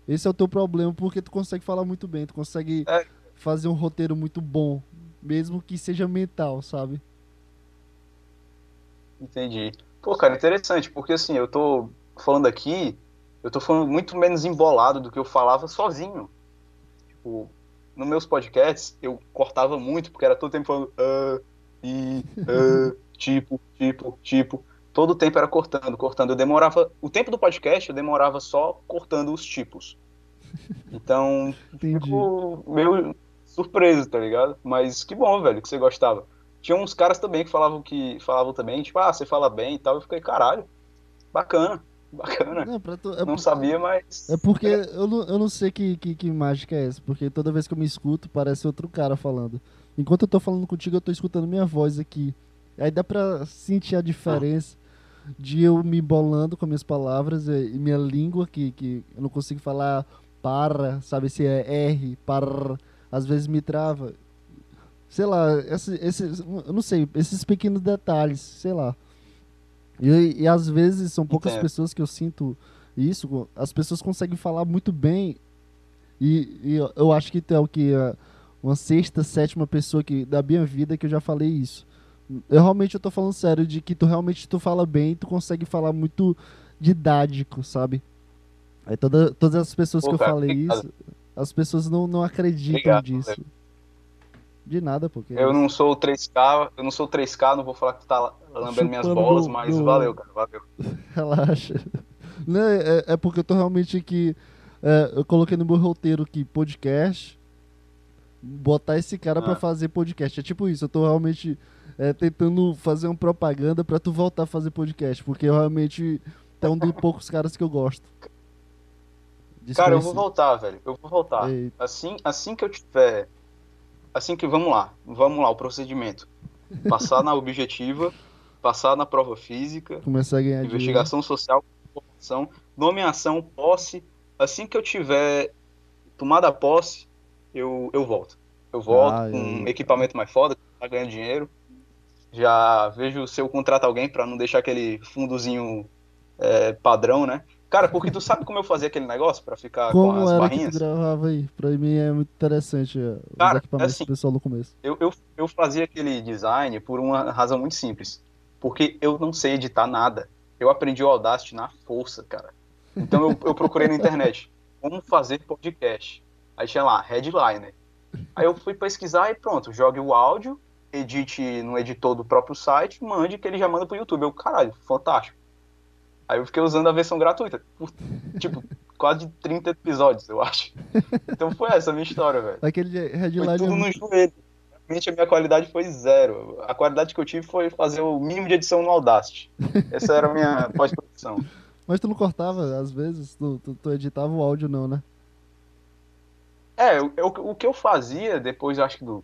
Esse é o teu problema porque tu consegue falar muito bem. Tu consegue é. fazer um roteiro muito bom. Mesmo que seja mental, sabe? Entendi. Pô, cara, interessante. Porque assim, eu tô falando aqui. Eu tô falando muito menos embolado do que eu falava sozinho tipo, nos meus podcasts, eu cortava muito, porque era todo tempo falando, uh, e, uh, tipo, tipo, tipo. Todo o tempo era cortando, cortando. Eu demorava. O tempo do podcast eu demorava só cortando os tipos. Então, fico meio surpreso, tá ligado? Mas que bom, velho, que você gostava. Tinha uns caras também que falavam que falavam também, tipo, ah, você fala bem e tal. Eu fiquei, caralho, bacana. Bacana. Não, tu, é não sabia, mas. É porque eu não, eu não sei que, que, que mágica é essa, porque toda vez que eu me escuto, parece outro cara falando. Enquanto eu tô falando contigo, eu tô escutando minha voz aqui. Aí dá pra sentir a diferença ah. de eu me bolando com minhas palavras e minha língua, que, que eu não consigo falar para, sabe se é R, para, às vezes me trava. Sei lá, esse, esse, eu não sei, esses pequenos detalhes, sei lá. E, e às vezes são poucas Entendo. pessoas que eu sinto isso. As pessoas conseguem falar muito bem. E, e eu acho que é o que? Uma sexta, sétima pessoa que, da minha vida que eu já falei isso. Eu realmente eu tô falando sério de que tu realmente tu fala bem, tu consegue falar muito didático, sabe? Aí toda, todas as pessoas Pô, que eu cara, falei obrigado. isso, as pessoas não, não acreditam obrigado, disso. De nada, porque. Eu não sou 3K, eu não sou 3K, não vou falar que tu tá lambendo minhas bolas, do, mas do... valeu, cara, valeu. Relaxa. Não, é, é, porque eu tô realmente aqui. É, eu coloquei no meu roteiro aqui podcast. Botar esse cara ah. para fazer podcast. É tipo isso, eu tô realmente é, tentando fazer uma propaganda para tu voltar a fazer podcast. Porque eu realmente é um dos poucos caras que eu gosto. Cara, eu vou voltar, velho. Eu vou voltar. Assim, assim que eu tiver. Assim que. Vamos lá. Vamos lá, o procedimento. Passar na objetiva passar na prova física, começar a ganhar investigação dinheiro. social, formação, nomeação, posse. Assim que eu tiver tomado a posse, eu, eu volto. Eu volto ah, com um equipamento mais foda, tá ganhando dinheiro. Já vejo se eu contrato alguém para não deixar aquele fundozinho é, padrão, né? Cara, porque tu sabe como eu fazia aquele negócio para ficar como com as era barrinhas? Que tu gravava aí? Pra mim é muito interessante é, os Cara, equipamentos assim, do pessoal no começo. Eu, eu, eu fazia aquele design por uma razão muito simples porque eu não sei editar nada. Eu aprendi o Audacity na força, cara. Então eu, eu procurei na internet como fazer podcast. Aí tinha lá, headliner. Aí eu fui pesquisar e pronto, jogue o áudio, edite no editor do próprio site, mande que ele já manda pro YouTube. Eu, caralho, fantástico. Aí eu fiquei usando a versão gratuita. Por, tipo, quase 30 episódios, eu acho. Então foi essa a minha história, velho. Aquele headliner. Foi tudo no joelho realmente a minha qualidade foi zero. A qualidade que eu tive foi fazer o mínimo de edição no Audacity. Essa era a minha pós-produção. Mas tu não cortava, às vezes? Tu, tu, tu, editava o áudio não, né? É, eu, eu, o que eu fazia depois, acho que do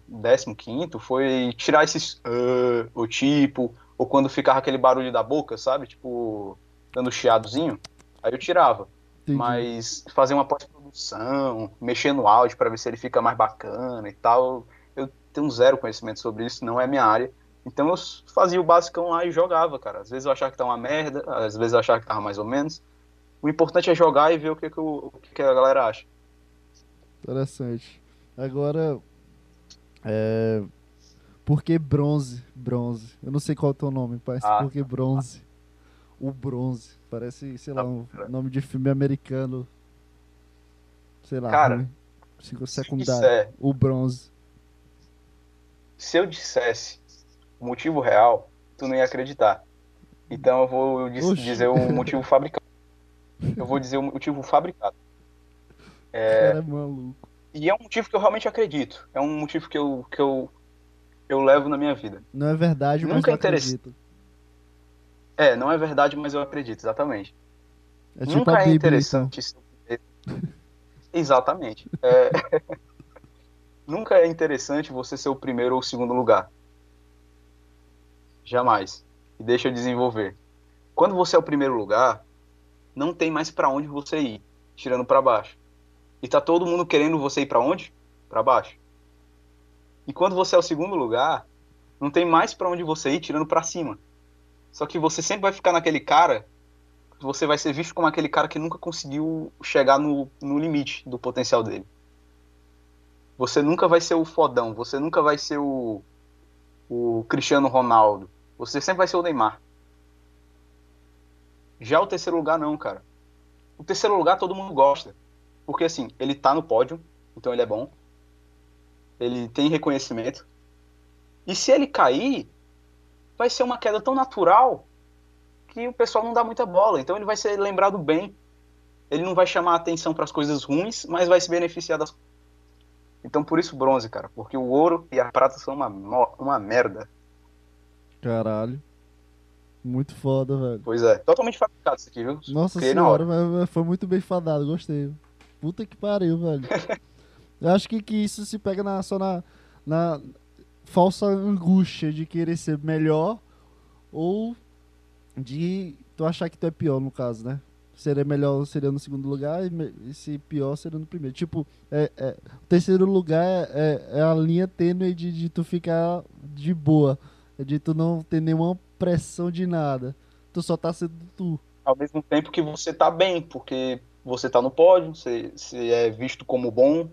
15 foi tirar esses uh, o tipo, ou quando ficava aquele barulho da boca, sabe? Tipo, dando chiadozinho. Aí eu tirava. Entendi. Mas fazer uma pós-produção, mexer no áudio para ver se ele fica mais bacana e tal, tenho zero conhecimento sobre isso, não é minha área. Então eu fazia o basicão lá e jogava, cara. Às vezes eu achava que tá uma merda, às vezes eu achava que tava mais ou menos. O importante é jogar e ver o que, que, o, o que, a galera acha. Interessante. Agora, é... por que bronze? Bronze. Eu não sei qual é o teu nome, parece ah, por que bronze? O bronze. Parece, sei lá, um nome de filme americano. Sei lá. Cara, secundário. disser- O bronze. Se eu dissesse o motivo real, tu não ia acreditar. Então eu vou dis- Oxi. dizer o motivo fabricado. Eu vou dizer o motivo fabricado. O cara é maluco. E é um motivo que eu realmente acredito. É um motivo que eu, que eu, eu levo na minha vida. Não é verdade, mas Nunca eu é interessa- acredito. É, não é verdade, mas eu acredito, exatamente. É tipo Nunca é então. interessante ser o primeiro. Exatamente. É, Nunca é interessante você ser o primeiro ou o segundo lugar. Jamais. E deixa eu desenvolver. Quando você é o primeiro lugar, não tem mais pra onde você ir, tirando pra baixo. E tá todo mundo querendo você ir pra onde? Pra baixo. E quando você é o segundo lugar, não tem mais pra onde você ir, tirando pra cima. Só que você sempre vai ficar naquele cara você vai ser visto como aquele cara que nunca conseguiu chegar no, no limite do potencial dele. Você nunca vai ser o fodão, você nunca vai ser o, o Cristiano Ronaldo, você sempre vai ser o Neymar. Já o terceiro lugar não, cara. O terceiro lugar todo mundo gosta. Porque assim, ele tá no pódio, então ele é bom. Ele tem reconhecimento. E se ele cair, vai ser uma queda tão natural que o pessoal não dá muita bola. Então ele vai ser lembrado bem. Ele não vai chamar atenção para as coisas ruins, mas vai se beneficiar das. Então por isso bronze, cara. Porque o ouro e a prata são uma, uma merda. Caralho. Muito foda, velho. Pois é. Totalmente fabricado isso aqui, viu? Nossa na senhora, mas foi muito bem fadado, gostei. Puta que pariu, velho. Eu acho que, que isso se pega na, só na, na falsa angústia de querer ser melhor ou de tu achar que tu é pior, no caso, né? Seria melhor seria no segundo lugar e, se pior seria no primeiro. Tipo, é, é- o terceiro lugar é, é, é a linha tênue de, de tu ficar de boa. De tu não ter nenhuma pressão de nada. Tu só tá sendo tu. Ao mesmo tempo que você tá bem, porque você tá no pódio, você, você é visto como bom.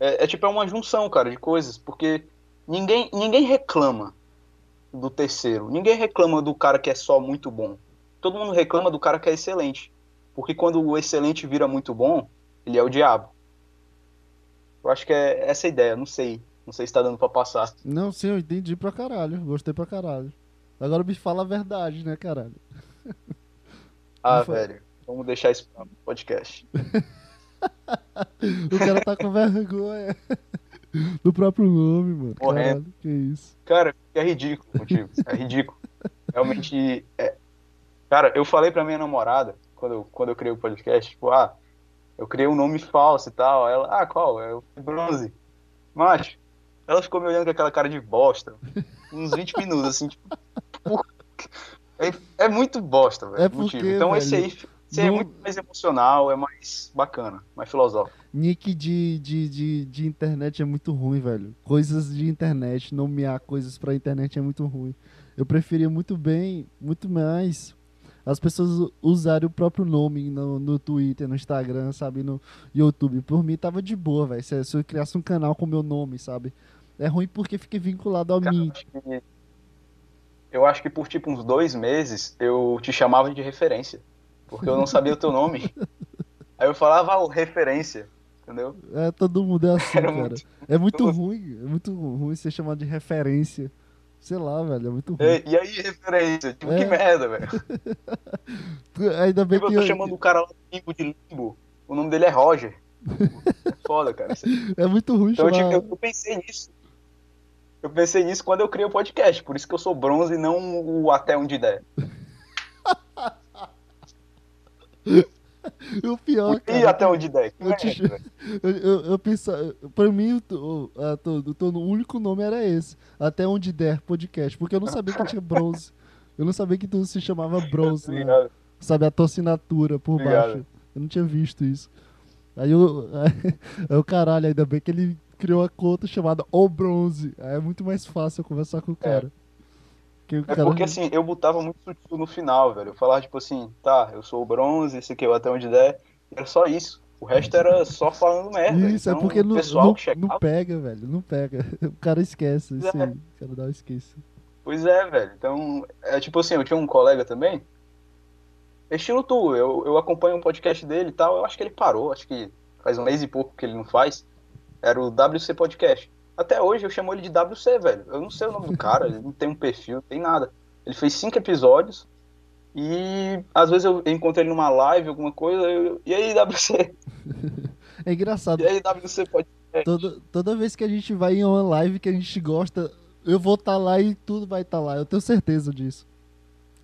É, é tipo é uma junção, cara, de coisas, porque ninguém, ninguém reclama do terceiro. Ninguém reclama do cara que é só muito bom. Todo mundo reclama do cara que é excelente. Porque quando o excelente vira muito bom, ele é o diabo. Eu acho que é essa a ideia, não sei. Não sei se tá dando pra passar. Não, sim, eu entendi pra caralho. Gostei pra caralho. Agora me fala a verdade, né, caralho? Ah, velho, vamos deixar isso pra podcast. O cara tá com vergonha do próprio nome, mano. Morrendo. Caralho, que isso. Cara, é ridículo contigo. É ridículo. Realmente. É... Cara, eu falei pra minha namorada, quando eu, quando eu criei o podcast, tipo, ah, eu criei um nome falso e tal. Ela, ah, qual? É o Bronze. Macho, ela ficou me olhando com aquela cara de bosta. Uns 20 minutos, assim, tipo. É, é muito bosta, velho. É motivo. porque, Então velho, esse aí é não- muito mais emocional, é mais bacana, mais filosófico. Nick de, de, de, de internet é muito ruim, velho. Coisas de internet, nomear coisas pra internet é muito ruim. Eu preferia muito bem, muito mais as pessoas usarem o próprio nome no, no Twitter, no Instagram, sabe, no YouTube. Por mim tava de boa, velho. Se, se eu criasse um canal com meu nome, sabe? É ruim porque fica vinculado a Cara, mim. Eu acho que por tipo uns dois meses eu te chamava de referência. Porque eu não sabia o teu nome. Aí eu falava ah, referência. Entendeu? É, todo mundo é assim, Era cara. muito- É muito ruim, é muito ruim ser chamado de referência. Sei lá, velho, é muito ruim. E, e aí, referência? Tipo, É. que merda, velho. Ainda bem Tipo, eu que tô eu- chamando o cara lá limbo de limbo. O nome dele é Roger. É foda, cara. é muito ruim Então eu, chamar... eu- eu pensei nisso. Eu pensei nisso quando eu criei o podcast. Por isso que eu sou bronze e não o até onde der. O pior, E cara, até onde der. Eu te eu, eu, eu pensava, pra mim, o, o, a, o, to- o único nome era esse, Até Onde Der Podcast, porque eu não sabia que tinha bronze. Eu não sabia que tu se chamava bronze, né? Sabe, a tua assinatura por Obrigado. baixo. Eu não tinha visto isso. Aí eu, aí o caralho, ainda bem que ele criou a conta chamada O Bronze. Aí é muito mais fácil eu conversar com o cara. Que É cara porque assim, eu botava muito sutil no final, velho. Eu falava tipo assim, tá, eu sou o bronze, esse aqui é o até onde der. Era só isso. O resto era só falando merda. Isso, então, é porque o não, pessoal não, que chegava, não pega, velho. Não pega. O cara esquece. Pois Isso é. aí. O cara dá um esquece. Pois é, velho. Então, é tipo assim, eu tinha um colega também. Estilo tu, eu, eu acompanho um podcast dele e tal. Eu acho que ele parou, acho que faz um mês e pouco que ele não faz, era o WC Podcast. Até hoje eu chamo ele de WC, velho. Eu não sei o nome do cara, ele não tem um perfil, não tem nada. Ele fez cinco episódios e às vezes eu encontro ele numa live, alguma coisa, eu, e aí, WC? É engraçado. E aí, WC Podcast? Toda, toda vez que a gente vai em uma live que a gente gosta, eu vou estar tá lá e tudo vai estar tá lá. Eu tenho certeza disso.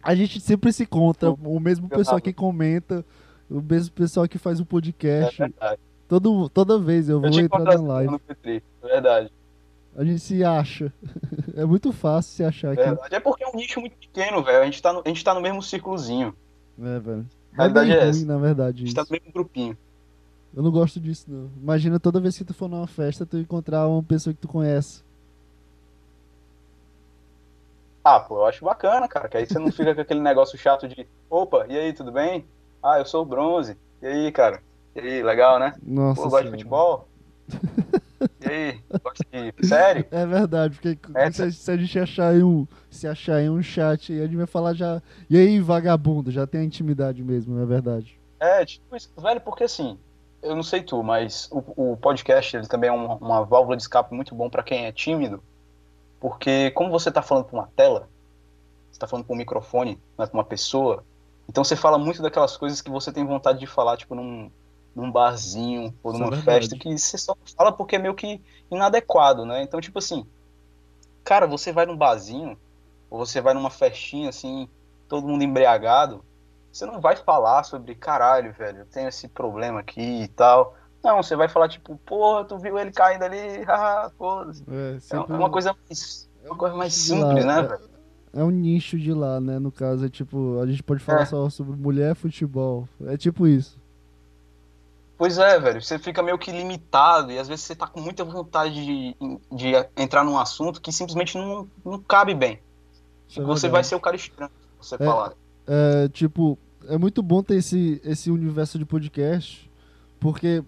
A gente sempre se encontra, o mesmo pessoal que comenta, o mesmo pessoal que faz o podcast. É verdade. Todo, toda vez eu vou eu entrar na live. No Petri, é verdade. A gente se acha. É muito fácil se achar aqui. Verdade. É porque é um nicho muito pequeno, velho. A gente tá no, a gente tá no mesmo círculozinho. É, velho. A verdade é, é essa. na verdade. A gente isso. tá no mesmo grupinho. Eu não gosto disso, não. Imagina toda vez que tu for numa festa, tu encontrar uma pessoa que tu conhece. Ah, pô, eu acho bacana, cara. Que aí você não fica com aquele negócio chato de opa, e aí, tudo bem? Ah, eu sou o bronze. E aí, cara? E aí, legal, né? Nossa. Pô, gosta de futebol? E aí, gosta de sério? É verdade, porque é, se, se, a gente achar em um, se achar em um chat, a gente vai falar já. E aí, vagabundo, já tem a intimidade mesmo, não é verdade? É, tipo isso, velho, porque assim, eu não sei tu, mas o, o podcast ele também é uma, uma válvula de escape muito bom para quem é tímido, porque como você tá falando pra uma tela, você tá falando pra um microfone, não é pra uma pessoa, então você fala muito daquelas coisas que você tem vontade de falar, tipo, num, num barzinho ou numa é festa que você só fala porque é meio que inadequado, né? Então, tipo assim, cara, você vai num barzinho ou você vai numa festinha assim, todo mundo embriagado, você não vai falar sobre caralho, velho, eu tenho esse problema aqui e tal. Não, você vai falar tipo, porra, tu viu ele caindo ali, haha, foda-se. É, é, uma coisa mais, uma coisa mais simples, né, velho? É um nicho de lá, né? No caso, é tipo, a gente pode falar é. só sobre mulher e futebol. É tipo isso. Pois é, velho, você fica meio que limitado e às vezes você tá com muita vontade de, de entrar num assunto que simplesmente não, não cabe bem. É você vai ser o cara estranho, você é, falar. É, tipo, é muito bom ter esse, esse universo de podcast, porque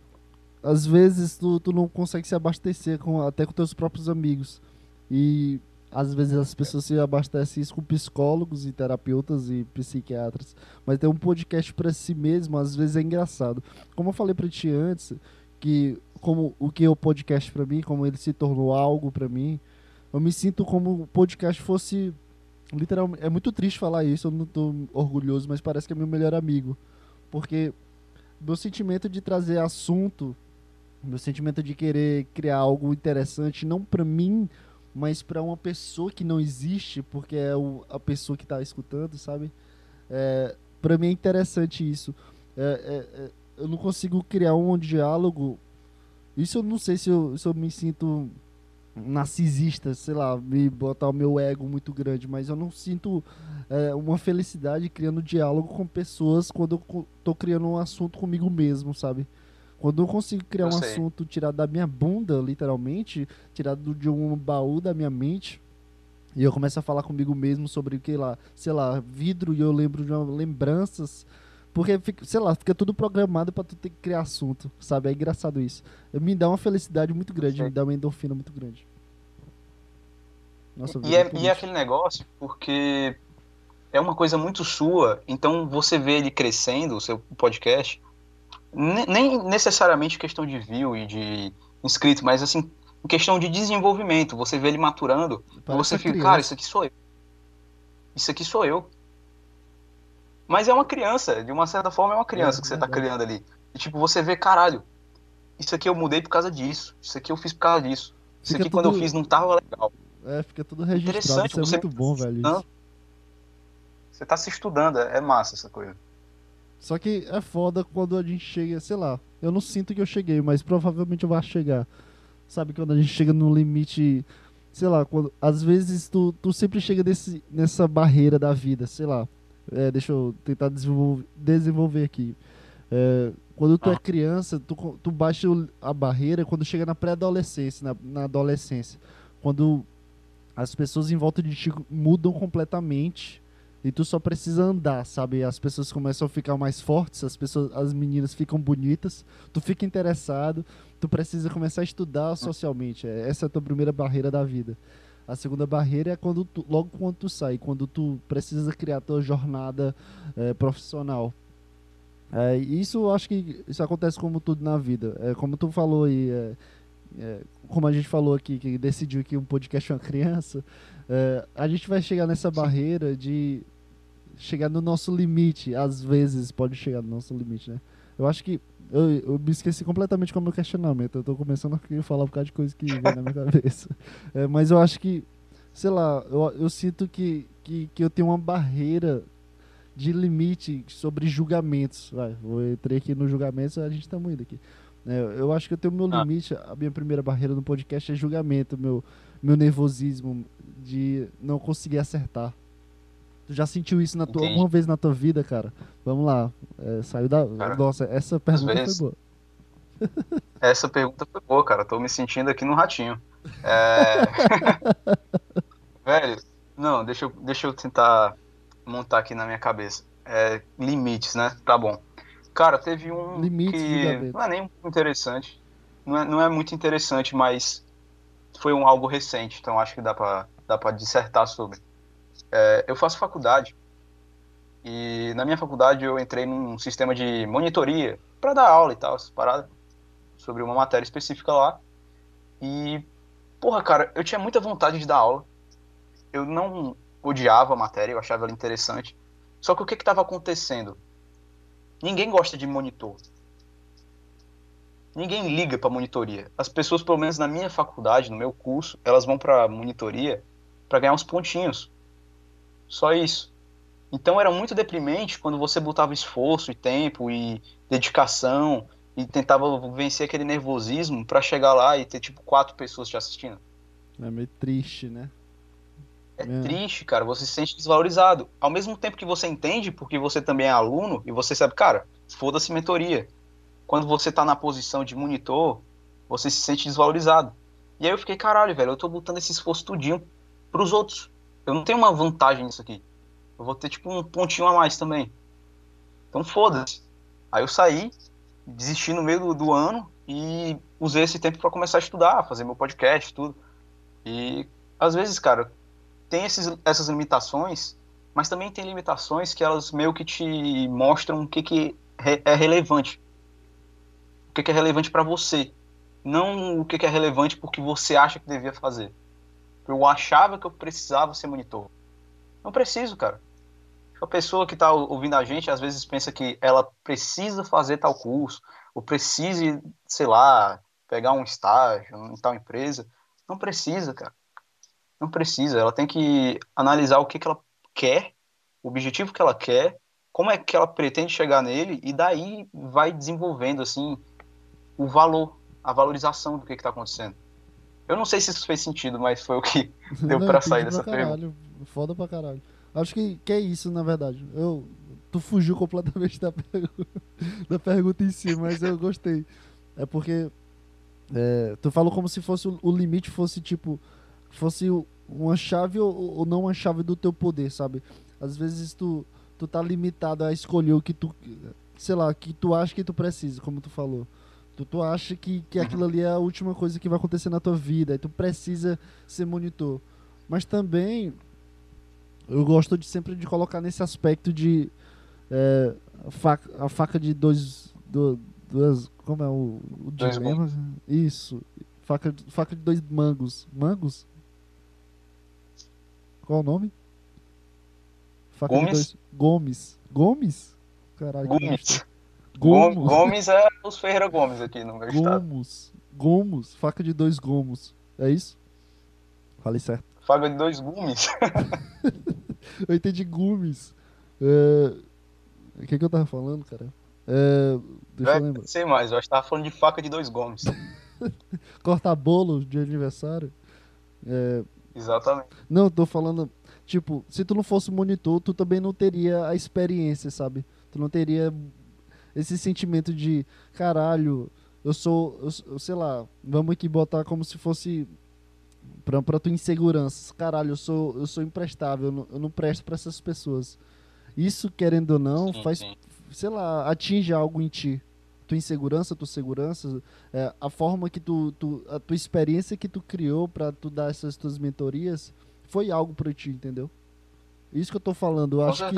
às vezes tu, tu não consegue se abastecer com, até com teus próprios amigos. E às vezes as pessoas se abastecem isso com psicólogos e terapeutas e psiquiatras, mas ter um podcast para si mesmo às vezes é engraçado. Como eu falei para ti antes, que como o que é o podcast para mim, como ele se tornou algo para mim, eu me sinto como o podcast fosse literalmente, é muito triste falar isso, eu não tô orgulhoso, mas parece que é meu melhor amigo, porque meu sentimento de trazer assunto, meu sentimento de querer criar algo interessante, não para mim mas para uma pessoa que não existe, porque é o, a pessoa que está escutando, sabe? É, para mim é interessante isso. É, é, é, eu não consigo criar um diálogo. Isso eu não sei se eu, se eu me sinto narcisista, sei lá, me botar o meu ego muito grande, mas eu não sinto é, uma felicidade criando diálogo com pessoas quando eu tô criando um assunto comigo mesmo, sabe? Quando eu consigo criar eu um sei. assunto tirado da minha bunda, literalmente, tirado de um baú da minha mente, e eu começo a falar comigo mesmo sobre o que lá, sei lá, vidro, e eu lembro de uma, lembranças. Porque, fica, sei lá, fica tudo programado para tu ter que criar assunto, sabe? É engraçado isso. Me dá uma felicidade muito grande, me dá uma endorfina muito grande. Nossa, e, é, e é aquele negócio, porque é uma coisa muito sua, então você vê ele crescendo, o seu podcast, nem necessariamente questão de view e de inscrito, mas assim, questão de desenvolvimento. Você vê ele maturando e você fica, criança. cara, isso aqui sou eu. Isso aqui sou eu. Mas é uma criança, de uma certa forma é uma criança é, que você está criando ali. E tipo, você vê, caralho, isso aqui eu mudei por causa disso. Isso aqui eu fiz por causa disso. Isso fica aqui tudo... quando eu fiz não tava legal. É, fica tudo registrado. Interessante, isso é muito bom, velho. Isso. Você tá se estudando, é massa essa coisa. Só que é foda quando a gente chega, sei lá, eu não sinto que eu cheguei, mas provavelmente eu vou chegar. Sabe, quando a gente chega no limite, sei lá, quando, às vezes tu, tu sempre chega desse, nessa barreira da vida, sei lá. É, deixa eu tentar desenvolver, desenvolver aqui. É, quando tu é ah. é criança, tu, tu baixa a barreira quando chega na pré-adolescência, na, na adolescência. Quando as pessoas em volta de ti mudam completamente e tu só precisa andar, sabe? As pessoas começam a ficar mais fortes, as pessoas, as meninas ficam bonitas, tu fica interessado, tu precisa começar a estudar socialmente. É, essa é a tua primeira barreira da vida. A segunda barreira é quando tu, logo quando tu sai, quando tu precisa criar tua jornada é, profissional. É, isso eu acho que isso acontece como tudo na vida. É, como tu falou aí, é, é, como a gente falou aqui, que decidiu que um podcast é uma criança, é, a gente vai chegar nessa barreira de chegar no nosso limite. Às vezes pode chegar no nosso limite, né? Eu acho que. Eu, eu me esqueci completamente como meu questionamento. Eu tô começando a falar por causa de coisa que vem na minha cabeça. É, mas eu acho que, sei lá, eu, eu sinto que, que, que eu tenho uma barreira de limite sobre julgamentos. Vai, eu entrei aqui no julgamento, a gente tá muito aqui. É, eu acho que eu tenho meu ah. limite, a minha primeira barreira no podcast é julgamento, meu, meu nervosismo de não conseguir acertar. Tu já sentiu isso na tua, alguma vez na tua vida, cara? Vamos lá. É, saiu da. Cara, Nossa, essa pergunta vezes... foi boa. Essa pergunta foi boa, cara. Tô me sentindo aqui no ratinho. É... Velho, não, deixa eu, deixa eu tentar montar aqui na minha cabeça. É, limites, né? Tá bom. Cara, teve um limites que não é nem muito interessante. Não é, não é muito interessante, mas foi um algo recente, então acho que dá pra, dá pra dissertar sobre. É, eu faço faculdade e na minha faculdade eu entrei num sistema de monitoria para dar aula e tal, essas paradas, sobre uma matéria específica lá. E, porra, cara, eu tinha muita vontade de dar aula. Eu não odiava a matéria, eu achava ela interessante. Só que o que estava acontecendo? Ninguém gosta de monitor. Ninguém liga para monitoria. As pessoas, pelo menos na minha faculdade, no meu curso, elas vão para monitoria para ganhar uns pontinhos. Só isso. Então era muito deprimente quando você botava esforço e tempo e dedicação e tentava vencer aquele nervosismo para chegar lá e ter tipo quatro pessoas te assistindo. É meio triste, né? É, é triste, cara. Você se sente desvalorizado. Ao mesmo tempo que você entende, porque você também é aluno e você sabe, cara, foda-se mentoria. Quando você tá na posição de monitor, você se sente desvalorizado. E aí eu fiquei, caralho, velho, eu tô botando esse esforço tudinho pros outros. Eu não tenho uma vantagem nisso aqui. Eu vou ter tipo um pontinho a mais também. Então foda-se. Aí eu saí, desisti no meio do, do ano e usei esse tempo para começar a estudar, fazer meu podcast, tudo. E às vezes, cara, tem esses, essas limitações, mas também tem limitações que elas meio que te mostram o que, que é relevante. O que, que é relevante para você. Não o que, que é relevante porque você acha que devia fazer. Eu achava que eu precisava ser monitor. Não preciso, cara. A pessoa que está ouvindo a gente às vezes pensa que ela precisa fazer tal curso, ou precise, sei lá, pegar um estágio em tal empresa. Não precisa, cara. Não precisa. Ela tem que analisar o que, que ela quer, o objetivo que ela quer, como é que ela pretende chegar nele, e daí vai desenvolvendo assim o valor, a valorização do que está acontecendo. Eu não sei se isso fez sentido, mas foi o que deu para sair dessa pra pergunta. Foda pra caralho. Acho que, que é isso, na verdade. Eu, tu fugiu completamente da, pergunta, da pergunta em si, mas eu gostei. É porque é, tu falou como se fosse o, o limite fosse tipo fosse uma chave ou, ou, não uma chave do teu poder, sabe? Às vezes tu tu tá limitado a escolher o que tu sei lá, que tu acha que tu precisa, como tu falou. Tu, tu acha que, que aquilo ali é a última coisa que vai acontecer na tua vida, e tu precisa ser monitor. Mas também eu gosto de sempre de colocar nesse aspecto de é, a, faca, a faca de dois, do, duas, como é o, o dilema? Isso, faca, faca de dois mangos, mangos? Qual o nome? Faca Gomes? de dois Gomes. Gomes? Caralho. Gomes. Gomes. Gomes é os Ferreira Gomes aqui no meu Gomos. estado. Gomos. Faca de dois gomos. É isso? Falei certo. Faca de dois gumes. eu entendi gumes. É... O que, que eu tava falando, cara? É... Deixa eu lembrar. sei mais, eu acho que tava falando de faca de dois gomes. Cortar bolo de aniversário? É... Exatamente. Não, eu tô falando, tipo, se tu não fosse monitor, tu também não teria a experiência, sabe? Tu não teria esse sentimento de caralho, eu sou, eu, sei lá, vamos aqui botar como se fosse pra, pra tua insegurança. Caralho, eu sou, eu sou imprestável, eu não, eu não presto para essas pessoas. Isso, querendo ou não, sim, faz, sim. sei lá, atinge algo em ti. Tua insegurança, tua segurança, é, a forma que tu, tu, a tua experiência que tu criou para tu dar essas tuas mentorias foi algo para ti, entendeu? Isso que eu tô falando. Eu acho que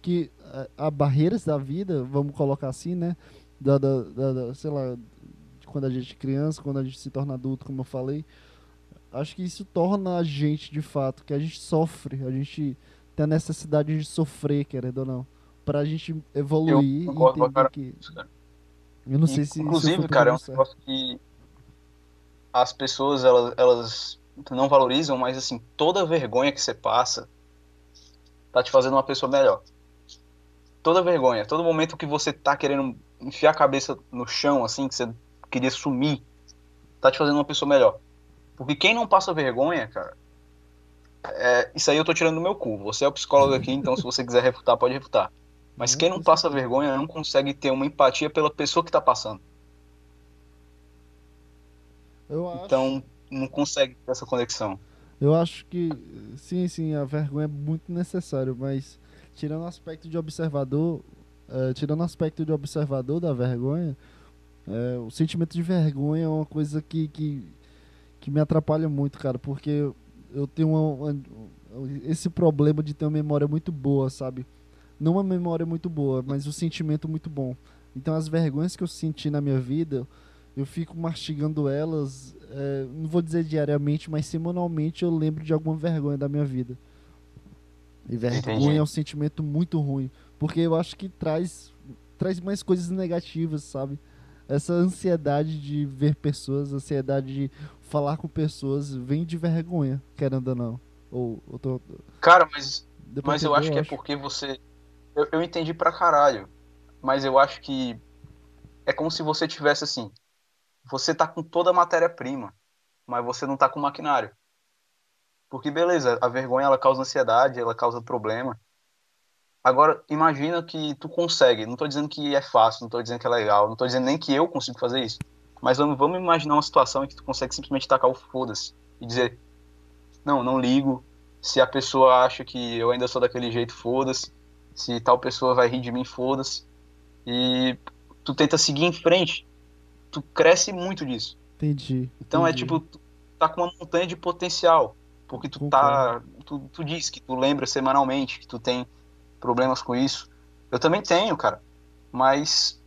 que há barreiras da vida, vamos colocar assim, né? Da, da, da, da, sei lá, quando a gente é criança, quando a gente se torna adulto, como eu falei. Acho que isso torna a gente, de fato, que a gente sofre, a gente tem a necessidade de sofrer, querendo ou não, pra gente evoluir eu concordo, e entender cara, que... cara. Eu não sei se Inclusive, cara, é um negócio que as pessoas, elas, elas não valorizam, mas assim, toda vergonha que você passa tá te fazendo uma pessoa melhor. Toda vergonha, todo momento que você tá querendo enfiar a cabeça no chão, assim, que você queria sumir, tá te fazendo uma pessoa melhor. Porque quem não passa vergonha, cara, é, isso aí eu tô tirando do meu cu. Você é o psicólogo aqui, então se você quiser refutar, pode refutar. Mas quem não passa vergonha não consegue ter uma empatia pela pessoa que tá passando. Eu acho... Então, não consegue ter essa conexão. Eu acho que, sim, sim, a vergonha é muito necessário, mas tirando o aspecto de observador, é, tirando o aspecto de observador da vergonha, é, o sentimento de vergonha é uma coisa que, que, que me atrapalha muito, cara, porque eu tenho uma, uma, esse problema de ter uma memória muito boa, sabe? Não uma memória muito boa, mas um sentimento muito bom. Então as vergonhas que eu senti na minha vida, eu fico mastigando elas, é, não vou dizer diariamente, mas semanalmente eu lembro de alguma vergonha da minha vida. E vergonha Entendi. é um sentimento muito ruim, porque eu acho que traz traz mais coisas negativas, sabe? Essa ansiedade de ver pessoas, ansiedade de falar com pessoas, vem de vergonha, querendo ou não. Ou, ou tô... Cara, mas, mas eu acho que é porque você. Eu, eu entendi pra caralho. Mas eu acho que é como se você tivesse assim você tá com toda a matéria-prima, mas você não tá com o maquinário. Porque beleza, a vergonha ela causa ansiedade, ela causa problema. Agora, imagina que tu consegue. Não tô dizendo que é fácil, não tô dizendo que é legal, não tô dizendo nem que eu consigo fazer isso. Mas vamos, vamos imaginar uma situação em que tu consegue simplesmente tacar o foda-se e dizer: Não, não ligo. Se a pessoa acha que eu ainda sou daquele jeito, foda-se. Se tal pessoa vai rir de mim, foda-se. E tu tenta seguir em frente tu cresce muito disso. Entendi. Então é entendi. é tipo, tá com uma montanha de potencial. Porque tu tá. Tu, tu diz que tu lembra semanalmente, que tu tem problemas com isso. Eu também tenho, cara. Mas,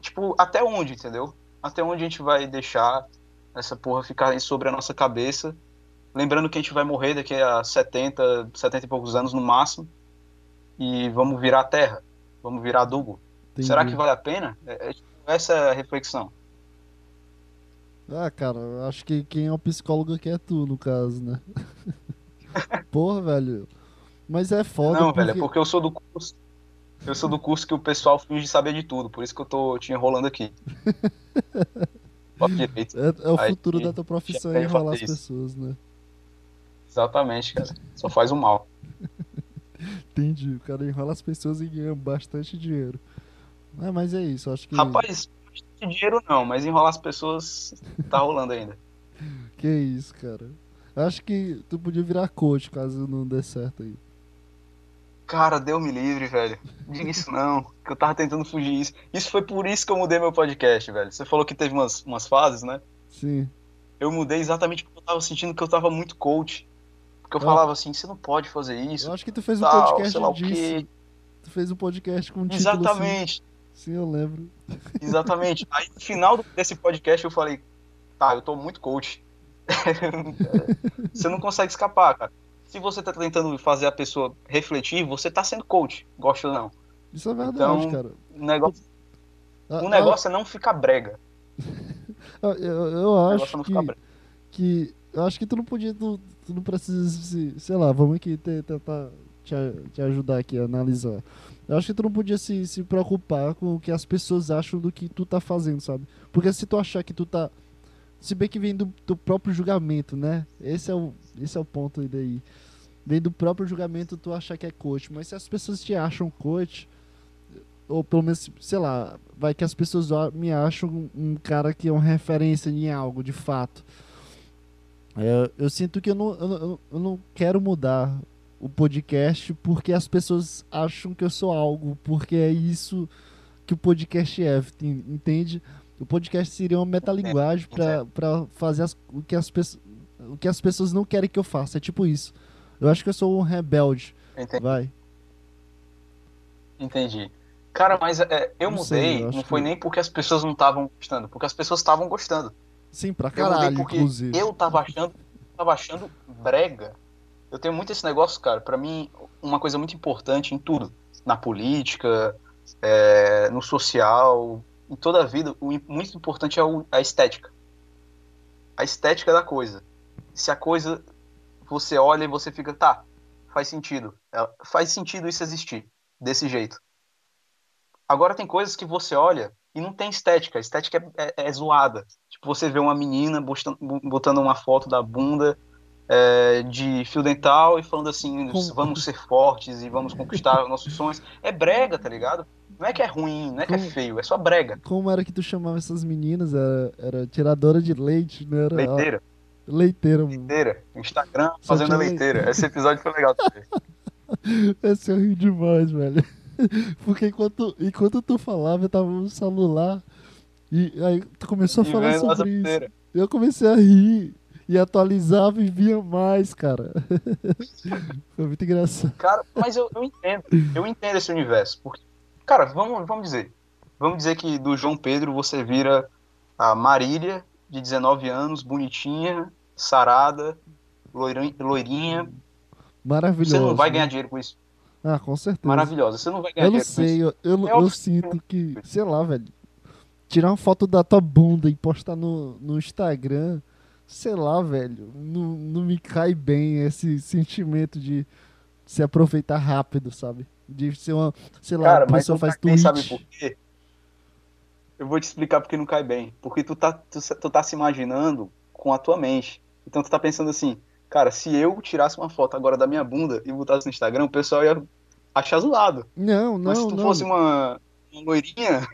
tipo, até onde, entendeu? Até onde a gente vai deixar essa porra ficar sobre a nossa cabeça? Lembrando que a gente vai morrer daqui a 70, 70 e poucos anos no máximo. E vamos virar terra. Vamos virar adubo. Entendi. Será que vale a pena? É, é, essa é a reflexão. Ah, cara, acho que quem é o psicólogo aqui é tu, no caso, né? Porra, velho. Mas é foda. Não, porque... velho, é porque eu sou do curso. Eu sou do curso que o pessoal finge saber de tudo, por isso que eu tô te enrolando aqui. é, é, o Aí, futuro da tua profissão é enrolar as pessoas, né? Exatamente, cara. Só faz o mal. Entendi. O cara enrola as pessoas e ganha bastante dinheiro. É, mas é isso, acho que. Rapaz, dinheiro não, mas enrolar as pessoas tá rolando ainda. que isso, cara. Acho que tu podia virar coach caso não dê certo aí. Cara, deu me livre, velho. Diga isso não, que eu tava tentando fugir isso. Isso foi por isso que eu mudei meu podcast, velho. Você falou que teve umas, umas fases, né? Sim. Eu mudei exatamente porque eu tava sentindo que eu tava muito coach. Porque eu ah. falava assim, você não pode fazer isso. Eu acho que tu fez um tal, podcast disso. Tu fez um podcast com um título assim. Sim, eu lembro. Exatamente. Aí no final desse podcast eu falei, tá, eu tô muito coach. você não consegue escapar, cara. Se você tá tentando fazer a pessoa refletir, você tá sendo coach, gosta ou não. Isso é verdade, então, cara. O negócio, ah, o negócio ah, é não ficar brega. eu, eu acho é que, que, eu acho que tu não podia, tu, tu não precisa, sei lá, vamos aqui tentar te, te ajudar aqui a analisar. Eu acho que tu não podia se, se preocupar com o que as pessoas acham do que tu tá fazendo, sabe? Porque se tu achar que tu tá. Se bem que vem do, do próprio julgamento, né? Esse é o, esse é o ponto aí daí. Vem do próprio julgamento tu achar que é coach. Mas se as pessoas te acham coach, ou pelo menos, sei lá, vai que as pessoas me acham um cara que é uma referência em algo, de fato. É, eu sinto que eu não, eu, eu não quero mudar o podcast porque as pessoas acham que eu sou algo, porque é isso que o podcast é, entende? O podcast seria uma metalinguagem para fazer as, o, que as, o que as pessoas não querem que eu faça. É tipo isso. Eu acho que eu sou um rebelde. Entendi. Vai. Entendi. Cara, mas é, eu Não mudei, sei, eu não foi que- nem porque as pessoas não estavam gostando, porque as pessoas estavam gostando. Sim, pra Eu mudei caralho, porque inclusive. eu tava achando, tava achando brega. Eu tenho muito esse negócio, cara. Pra mim, uma coisa muito importante em tudo, na política, é, no social, em toda a vida, o muito importante é a estética. A estética da coisa. Se a coisa você olha e você fica, tá, faz sentido. É, Faz sentido isso existir desse jeito. Agora tem coisas que você olha e não tem estética. A estética é, é- é zoada. Tipo, você vê uma menina botando uma foto da bunda é, de fio dental e falando assim, Como- vamos ser fortes e vamos conquistar nossos sonhos. É brega, tá ligado? Não é que é ruim, não é que é Como- feio, é só brega. Como era que tu chamava essas meninas? Era, era tiradora de leite, não era? Leiteira, Leiteira, mano. leiteira. Instagram Só fazendo leiteira. Esse episódio foi legal também. Esse eu ri demais, velho. Porque enquanto, enquanto tu falava, eu tava no celular e aí tu começou a E falar sobre isso. leiteira. Eu comecei a rir e atualizava e via mais, cara. Foi muito engraçado. Cara, mas eu, eu entendo. Eu entendo esse universo. Porque, cara, vamos, vamos dizer. Vamos dizer que do João Pedro você vira a Marília, de 19 anos, bonitinha, sarada, loirin- loirinha. Maravilhoso. Você não vai né? ganhar dinheiro com isso. Ah, com certeza. Maravilhosa. Você não vai ganhar Eu não sei, eu, eu, É eu sinto que, sei lá, velho. Tirar uma foto da tua bunda e postar no, no Instagram, sei lá, velho. Não, não me cai bem esse sentimento de se aproveitar rápido, sabe? De ser uma, sei lá, Cara, a mas pessoa faz bem, tweet. sabe por quê? Eu vou te explicar porque não cai bem. Porque tu tá, tu, tu tá se imaginando com a tua mente. Então tu tá pensando assim, cara, se eu tirasse uma foto agora da minha bunda e botasse no Instagram, o pessoal ia achar zoado. Não, não, Mas se tu não. fosse uma, uma loirinha,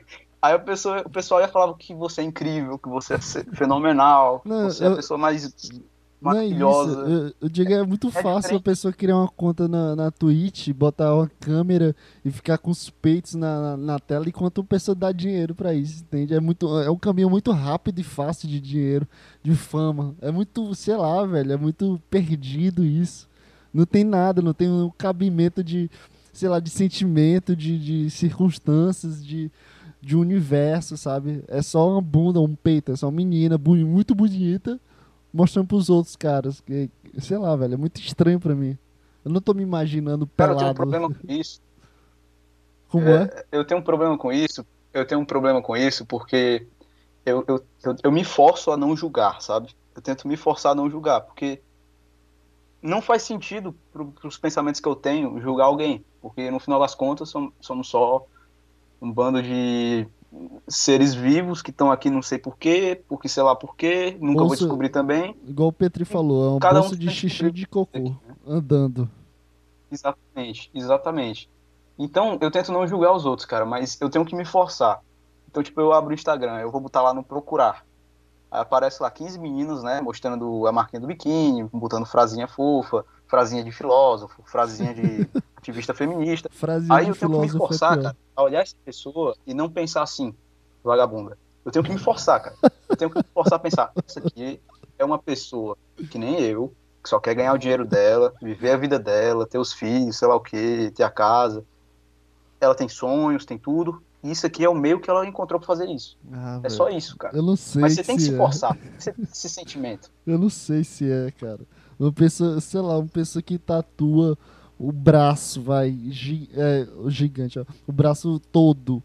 aí a pessoa, o pessoal ia falar que você é incrível, que você é fenomenal, que Não, você é a eu- pessoa mais Não é isso. maravilhosa. Eu, eu digo, é muito fácil a diferente. pessoa criar uma conta na, na Twitch, botar uma câmera e ficar com os peitos na, na, na tela enquanto a pessoa dá dinheiro pra isso, entende? É, muito, é um caminho muito rápido e fácil de dinheiro, de fama. É muito, sei lá, velho, é muito perdido isso. Não tem nada, não tem um cabimento de, sei lá, de sentimento, de, de circunstâncias, de, de universo, sabe? É só uma bunda, um peito, é só uma menina muito bonita mostrando pros outros caras. Que, sei lá, velho, é muito estranho pra mim. Eu não tô me imaginando Cara, eu tenho um pelado. problema com isso. Como é? Eu tenho um problema com isso. Eu tenho um problema com isso porque eu, eu, eu, eu me forço a não julgar, sabe? Eu tento me forçar a não julgar, porque não faz sentido para os pensamentos que eu tenho julgar alguém, porque no final das contas som- somos só um bando de seres vivos que estão aqui não sei porquê, porque sei lá porquê, nunca vou Bolsa- descobrir também. Igual o Petri falou, é um Cada um bolso de tem xixi de cocô andando. Exatamente, exatamente. Então, eu tento não julgar os outros, cara, mas eu tenho que me forçar. Então, tipo, eu abro o Instagram, eu vou botar lá no procurar. Aí aparece lá 15 meninos, né, mostrando a marquinha do biquíni, botando frasinha fofa, frasinha de filósofo, frasinha de ativista feminista. Frase Aí eu tenho que me é forçar, pior. cara, a olhar essa pessoa e não pensar assim, vagabunda. Eu tenho que me forçar, cara. Eu tenho que me forçar a pensar, essa aqui é uma pessoa que nem eu, que só quer ganhar o dinheiro dela, viver a vida dela, ter os filhos, sei lá o quê, ter a casa. Ela tem sonhos, tem tudo. E isso aqui é o meio que ela encontrou pra fazer isso. Ah, É velho, só isso, cara. Eu não sei Mas você tem que se é. forçar, tem que ter esse sentimento. Eu não sei se é, cara. Uma pessoa, sei lá, uma pessoa que tatua o braço, vai, gi- é, o gigante, ó, o braço todo.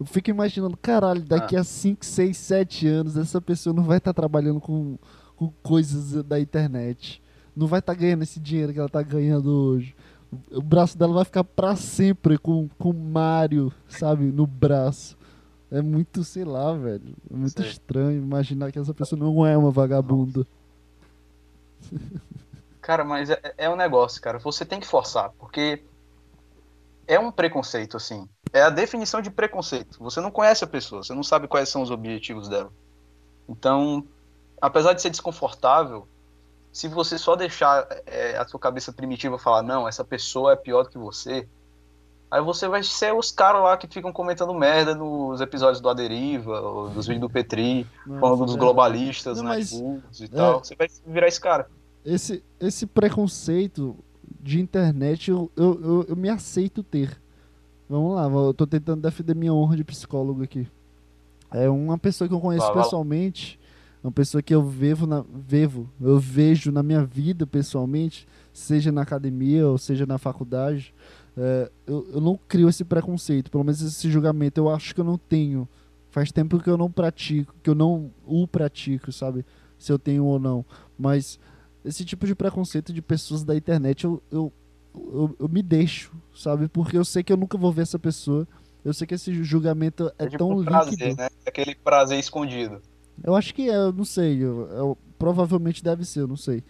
Eu fico imaginando, caralho, daqui a 5, 6, 7 anos, essa pessoa não vai estar trabalhando com, com coisas da internet. Não vai estar ganhando esse dinheiro que ela tá ganhando hoje. O o braço dela vai ficar pra sempre com, com Mario, sabe, no braço. É muito, sei lá, velho. É muito Sei. estranho imaginar que essa pessoa não é uma vagabunda. Cara, mas é, é um negócio, cara. Você tem que forçar, porque é um preconceito, assim. É a definição de preconceito. Você não conhece a pessoa, você não sabe quais são os objetivos dela. Então, apesar de ser desconfortável, se você só deixar é, a sua cabeça primitiva falar, não, essa pessoa é pior do que você, aí você vai ser os caras lá que ficam comentando merda nos episódios do Aderiva, ou dos vídeos do Petri, falando dos é. globalistas, Não, né, mas- e é. tal. Você vai virar esse cara. Esse, esse preconceito de internet eu, eu, eu, eu me aceito ter. Vamos lá, eu tô tentando defender minha honra de psicólogo aqui. É uma pessoa que eu conheço Vai, pessoalmente, uma pessoa que eu vejo na, vevo, eu vejo na minha vida pessoalmente, seja na academia ou seja na faculdade. É, eu, eu não crio esse preconceito, pelo menos esse julgamento eu acho que eu não tenho. Faz tempo que eu não pratico, que eu não o pratico, sabe? Se eu tenho ou não. Mas esse tipo de preconceito de pessoas da internet eu, eu, eu, eu me deixo, sabe? Porque eu sei que eu nunca vou ver essa pessoa. Eu sei que esse julgamento é, tipo tão um líquido. prazer, né? Aquele prazer escondido. Eu acho que é, eu não sei. Eu, eu- provavelmente deve ser, eu não sei.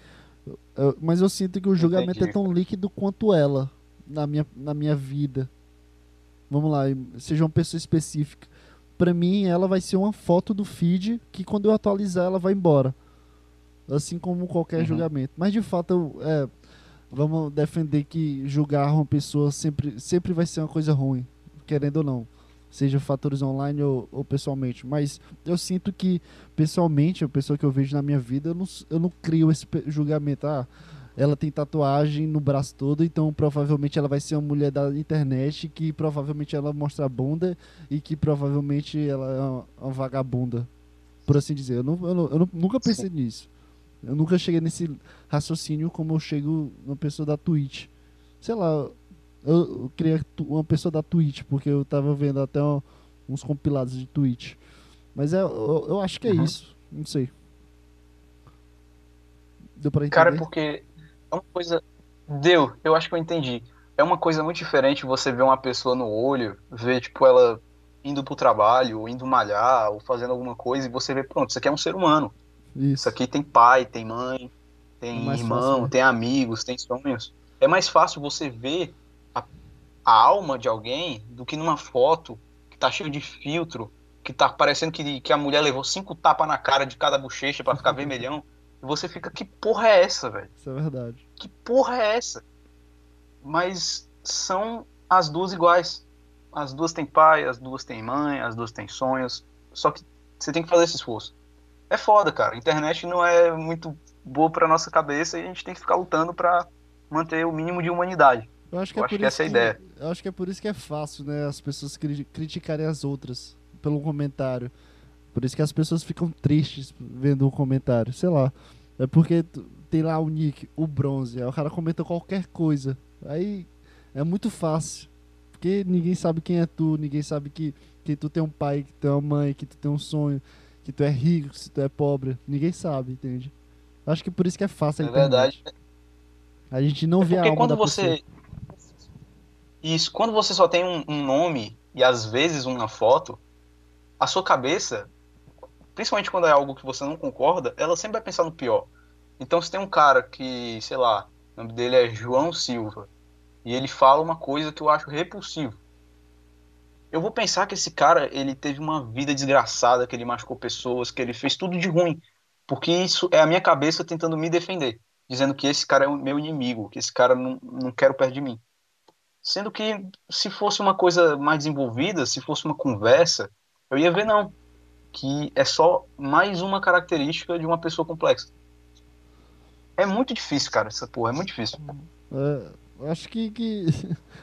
Eu- mas eu sinto que o julgamento Entendi. é tão líquido quanto ela na minha, na minha vida. Vamos lá, seja uma pessoa específica. Pra mim, ela vai ser uma foto do feed que quando eu atualizar ela vai embora. Assim como qualquer Uhum. julgamento. Mas de fato, é, vamos defender que julgar uma pessoa sempre, sempre vai ser uma coisa ruim, querendo ou não. Seja fatores online ou, ou pessoalmente. Mas eu sinto que pessoalmente, a pessoa que eu vejo na minha vida, eu não, eu não crio esse julgamento. Ah, ela tem tatuagem no braço todo, então provavelmente ela vai ser uma mulher da internet, que provavelmente ela mostra a bunda e que provavelmente ela é uma, uma vagabunda. Por assim dizer. Eu, não, eu, não- eu nunca pensei nisso. Eu nunca cheguei nesse raciocínio como eu chego numa pessoa da Twitch. Sei lá, eu, eu tu- uma pessoa da Twitch, porque eu tava vendo até um- uns compilados de Twitch. Mas é, eu, eu acho que é Uhum. isso. Não sei. Deu pra entender? Cara, é porque é uma coisa. Deu, eu acho que eu entendi. É uma coisa muito diferente você ver uma pessoa no olho, ver, tipo, ela indo pro trabalho, ou indo malhar, ou fazendo alguma coisa, e você vê, pronto, isso aqui é um ser humano. Isso Isso. aqui tem pai, tem mãe, tem É irmão, fácil, né? tem amigos, tem sonhos. É mais fácil você ver a, a alma de alguém do que numa foto que tá cheio de filtro, que tá parecendo que, que a mulher levou cinco tapas na cara de cada bochecha pra ficar vermelhão. E você fica, que porra é essa, velho? Isso é verdade. Que porra é essa? Mas são as duas iguais. As duas têm pai, as duas têm mãe, as duas têm sonhos. Só que você tem que fazer esse esforço. É foda, cara. A internet não é muito boa pra nossa cabeça e a gente tem que ficar lutando pra manter o mínimo de humanidade. Eu acho que Eu é acho por que isso essa é a ideia. Eu acho que é por isso que é fácil, né? As pessoas cri- criticarem as outras pelo comentário. Por isso que as pessoas ficam tristes vendo o comentário. Sei lá. É porque tem lá o nick, o bronze. Aí o cara comenta qualquer coisa. Aí é muito fácil. Porque ninguém sabe quem é tu, ninguém sabe que, que tu tem um pai, que tu é uma mãe, que tu tem um sonho, que tu é rico, se tu é pobre. Ninguém sabe, entende? Eu Acho que por isso que é fácil a É internet. verdade. A gente não É vê a porque alma quando você. pessoa. Isso, quando você só tem um, um nome e às vezes uma foto, a sua cabeça, principalmente quando é algo que você não concorda, ela sempre vai pensar no pior. Então se tem um cara que, sei lá, o nome dele é João Silva, e ele fala uma coisa que eu acho repulsivo. Eu vou pensar que esse cara, ele teve uma vida desgraçada, que ele machucou pessoas, que ele fez tudo de ruim. Porque isso é a minha cabeça tentando me defender, dizendo que esse cara é o meu inimigo, que esse cara não, não quero perto de mim. Sendo que se fosse uma coisa mais desenvolvida, se fosse uma conversa, eu ia ver não. Que é só mais uma característica de uma pessoa complexa. É muito difícil, cara, essa porra, é muito difícil. É, acho que, que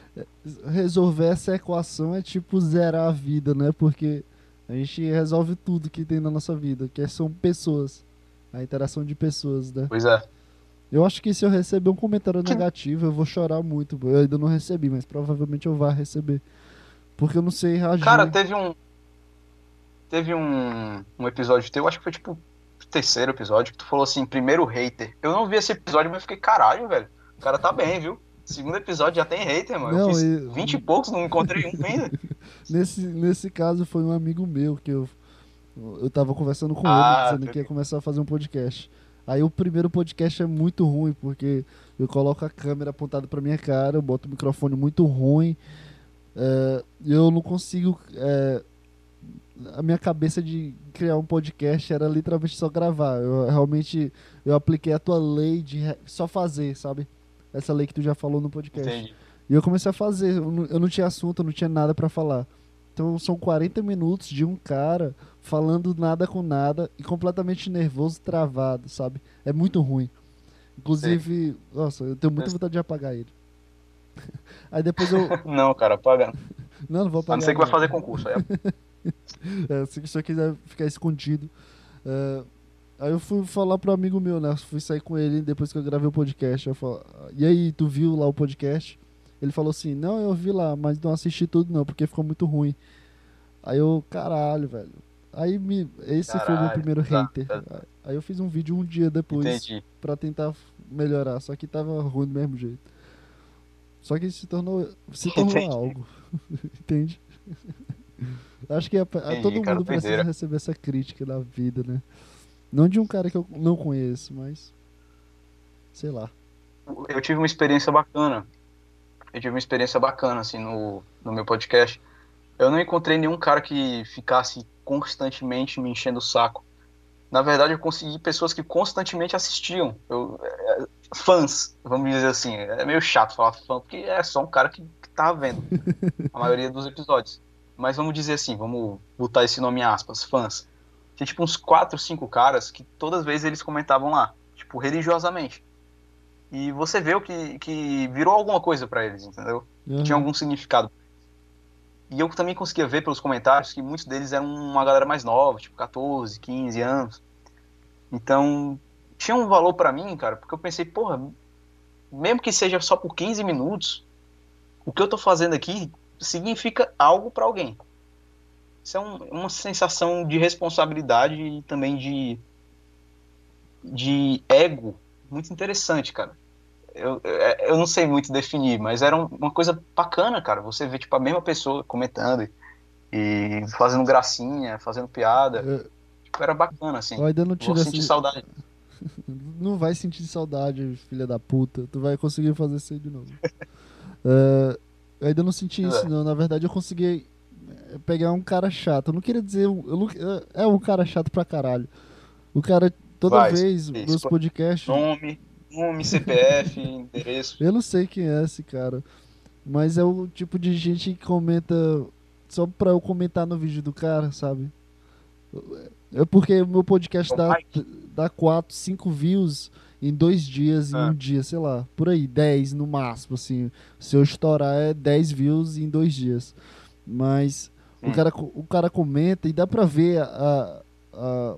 resolver essa equação é tipo zerar a vida, né? Porque a gente resolve tudo que tem na nossa vida, que são pessoas. A interação de pessoas, né? Pois é. Eu acho que se eu receber um comentário negativo, eu vou chorar muito. Eu ainda não recebi, mas provavelmente eu vá receber. Porque eu não sei reagir. Cara, teve um. Teve um, um episódio teu, acho que foi tipo o terceiro episódio, que tu falou assim, primeiro hater. Eu não vi esse episódio, mas fiquei, caralho, velho. O cara tá bem, viu? Segundo episódio já tem hater, mano. Não, eu fiz e- 20 e poucos, não encontrei um ainda. Nesse, nesse caso foi um amigo meu que eu, eu tava conversando com Ah, ele, dizendo que ia começar a fazer um podcast. Aí o primeiro podcast é muito ruim, porque eu coloco a câmera apontada pra minha cara, eu boto o microfone muito ruim, é, eu não consigo. é, a minha cabeça de criar um podcast era literalmente só gravar. Eu realmente eu apliquei a tua lei de só fazer, sabe? Essa lei que tu já falou no podcast. Entendi. E eu comecei a fazer. Eu não, eu não tinha assunto, eu não tinha nada pra falar. Então são 40 minutos de um cara falando nada com nada e completamente nervoso, travado, sabe? É muito ruim. Inclusive, nossa, eu tenho muita vontade de apagar ele. Aí depois eu, Não, cara, paga. Não, não vou A não ser que vai fazer concurso. Aí É, se você quiser ficar escondido. É, aí eu fui falar pro amigo meu, né? Fui sair com ele depois que eu gravei o podcast. Eu falo, e aí, tu viu lá o podcast? Ele falou assim, não, eu vi lá, mas não assisti tudo não, porque ficou muito ruim. Aí eu, caralho, velho. Aí me, esse foi o meu Caralho, primeiro tá, hater. tá. Aí eu fiz um vídeo um dia depois Entendi. pra tentar melhorar, só que tava ruim do mesmo jeito. Só que se tornou, se tornou Entendi. algo. Entende? Acho que a- a- Entendi, todo cara, mundo precisa receber essa crítica na vida, né? Não de um cara que eu não conheço, mas. Sei lá. Eu tive uma experiência bacana. Eu tive uma experiência bacana, assim, no, no meu podcast. Eu não encontrei nenhum cara que ficasse constantemente me enchendo o saco. Na verdade, eu consegui pessoas que constantemente assistiam. Eu, é, fãs, vamos dizer assim. É meio chato falar fã, porque é só um cara que, que tá vendo a maioria dos episódios. Mas vamos dizer assim, vamos botar esse nome em aspas, fãs. Tinha tipo uns 4, 5 caras que todas as vezes eles comentavam lá, tipo, religiosamente. E você vê o que, que virou alguma coisa pra eles, entendeu? Uhum. Tinha algum significado. E eu também conseguia ver pelos comentários que muitos deles eram uma galera mais nova, tipo 14, 15 anos. Então, tinha um valor pra mim, cara, porque eu pensei, porra, mesmo que seja só por 15 minutos, o que eu tô fazendo aqui significa algo pra alguém. Isso é um- uma sensação de responsabilidade e também de, de ego muito interessante, cara. Eu, eu, eu não sei muito definir, mas era um- uma coisa bacana, cara. Você vê, tipo, a mesma pessoa comentando e, fazendo gracinha, fazendo piada. Eu, Tipo, era bacana, assim. eu ainda não Vou tive sentir esse- saudade. Não vai sentir saudade, filha da puta. Tu vai conseguir fazer isso aí de novo. É, eu ainda não senti isso, É. não. Na verdade, eu consegui é, pegar um cara chato. Eu não queria dizer. Eu não, é um cara chato pra caralho. O cara, toda Vai, vez, isso. nos podcasts. Nome, nome, CPF, endereço. Eu não sei quem é esse cara. Mas é o tipo de gente que comenta só pra eu comentar no vídeo do cara, sabe? É porque o meu podcast Ô, dá, Mike. dá 4, 5 views em dois dias, em Ah. um dia, sei lá. Por aí, 10 no máximo, assim. Se eu estourar é 10 views em dois dias. Mas o, Hum. cara, co- o cara comenta e dá pra ver a, a,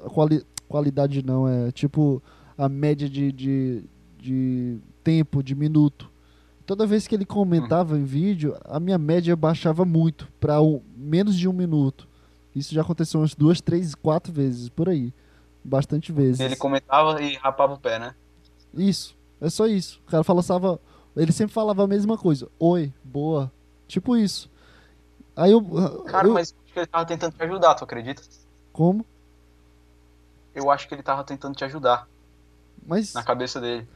a quali- qualidade, não, é tipo a média de, de, de tempo, de minuto. Toda vez que ele comentava em vídeo, a minha média baixava muito, pra um, menos de um minuto. Isso já aconteceu umas duas, três, quatro vezes, por aí. Bastante vezes. Ele comentava e rapava o pé, né? Isso, é só isso. O cara falava, ele sempre falava a mesma coisa. Oi, boa. Tipo isso. Aí eu. Cara, eu- mas acho que ele tava tentando te ajudar, tu acredita? Como? Eu acho que ele tava tentando te ajudar Mas. na cabeça dele.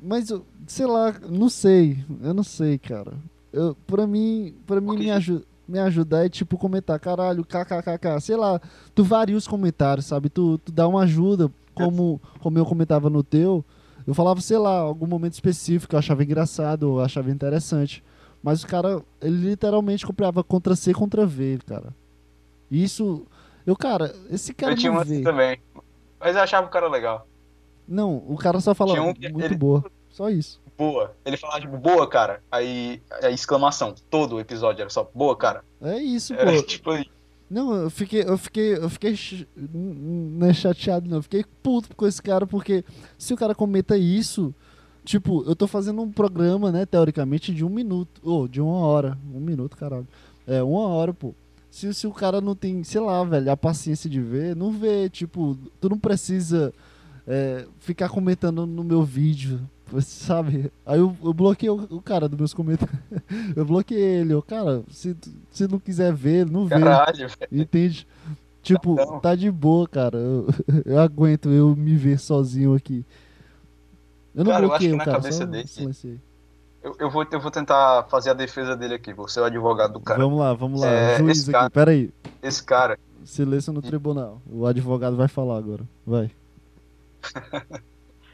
Mas, sei lá, não sei. Eu não sei, cara. Eu, pra mim, pra mim me, aju me ajudar é tipo comentar, caralho, kkkk. Sei lá, tu varia os comentários, sabe? Tu, tu dá uma ajuda, como, como eu comentava no teu. Eu falava, sei lá, algum momento específico eu achava engraçado, eu achava interessante. Mas o cara, ele literalmente comprava contra C contra V, cara. Isso. Eu, cara, esse cara eu tinha um assim também. Mas eu achava o cara legal. Não, o cara só fala Tinha um muito ele- boa. Só isso. Boa. Ele falava, tipo, boa, cara. Aí, a exclamação. Todo o episódio era só, boa, cara. É isso, pô. Era tipo, Não, eu fiquei, eu fiquei, eu fiquei ch- não é chateado não, eu fiquei puto com esse cara porque se o cara comenta isso, tipo, eu tô fazendo um programa, né, teoricamente de um minuto, ou de uma hora, um minuto, caralho, é uma hora, pô. Se, se o cara não tem, sei lá, velho, a paciência de ver, não vê, tipo, tu não precisa é, ficar comentando no meu vídeo, sabe? Aí eu, eu bloqueei o, o cara dos meus comentários, eu bloqueei ele, eu, cara, se, se não quiser ver, não vê. caralho, velho. Entende? Tipo, tá de boa, cara. Eu, eu aguento eu me ver sozinho aqui. Eu não Cara, eu acho que na cara, cabeça dele- silenciei. Eu, eu, vou, eu vou tentar fazer a defesa dele aqui. Vou ser o advogado do cara. Vamos lá, vamos lá. É, Juiz esse aqui. cara- Pera aí. Esse cara, Silêncio no tribunal. O advogado vai falar agora. Vai.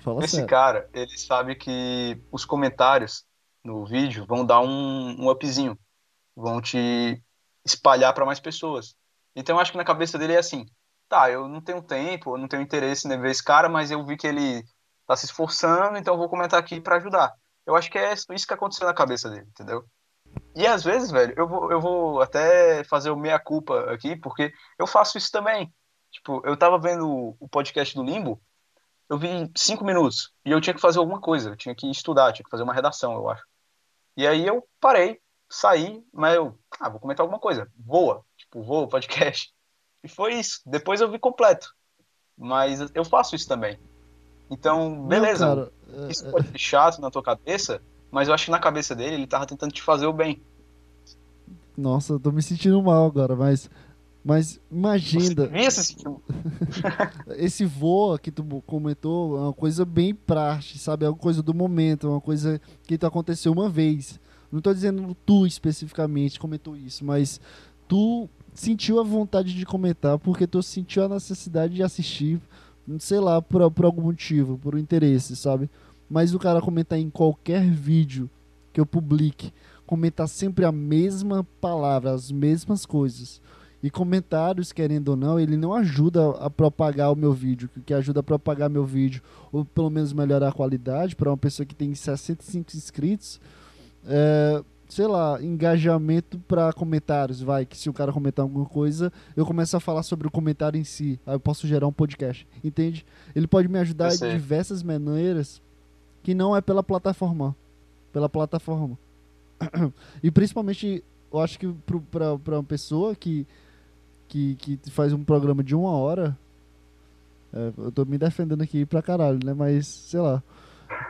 Fala esse sério. cara, ele sabe que os comentários no vídeo vão dar um, um upzinho. Vão te espalhar para mais pessoas. Então eu acho que na cabeça dele é assim: tá, eu não tenho tempo, eu não tenho interesse em ver esse cara, mas eu vi que ele tá se esforçando, então eu vou comentar aqui para ajudar. Eu acho que é isso que aconteceu na cabeça dele, entendeu? E às vezes, velho, eu vou, eu vou até fazer o meia-culpa aqui, porque eu faço isso também. Tipo, eu tava vendo o podcast do Limbo, eu vi cinco minutos, e eu tinha que fazer alguma coisa, eu tinha que estudar, tinha que fazer uma redação, eu acho. E aí eu parei, saí, mas eu, ah, vou comentar alguma coisa. Voa, tipo, voa o podcast. E foi isso. Depois eu vi completo. Mas eu faço isso também. Então, beleza. Não, cara, é, isso é... pode ser chato na tua cabeça, mas eu acho que na cabeça dele ele tava tentando te fazer o bem. Nossa, eu tô me sentindo mal agora, mas. Mas imagina. Você esse voa que tu comentou é uma coisa bem prática, sabe? É uma coisa do momento, é uma coisa que aconteceu uma vez. Não tô dizendo tu especificamente comentou isso, mas tu sentiu a vontade de comentar porque tu sentiu a necessidade de assistir, sei lá, por, por algum motivo, por um interesse, sabe? Mas o cara comentar em qualquer vídeo que eu publique, comentar sempre a mesma palavra, as mesmas coisas. E comentários, querendo ou não, ele não ajuda a propagar o meu vídeo. O que ajuda a propagar meu vídeo, ou pelo menos melhorar a qualidade, para uma pessoa que tem 65 inscritos, é, sei lá, engajamento para comentários, vai, que se o cara comentar alguma coisa, eu começo a falar sobre o comentário em si, aí eu posso gerar um podcast, entende? Ele pode me ajudar de diversas maneiras que não é pela plataforma, pela plataforma. e principalmente, eu acho que para uma pessoa que, que, que faz um programa de uma hora, é, eu tô me defendendo aqui pra caralho, né? Mas, sei lá.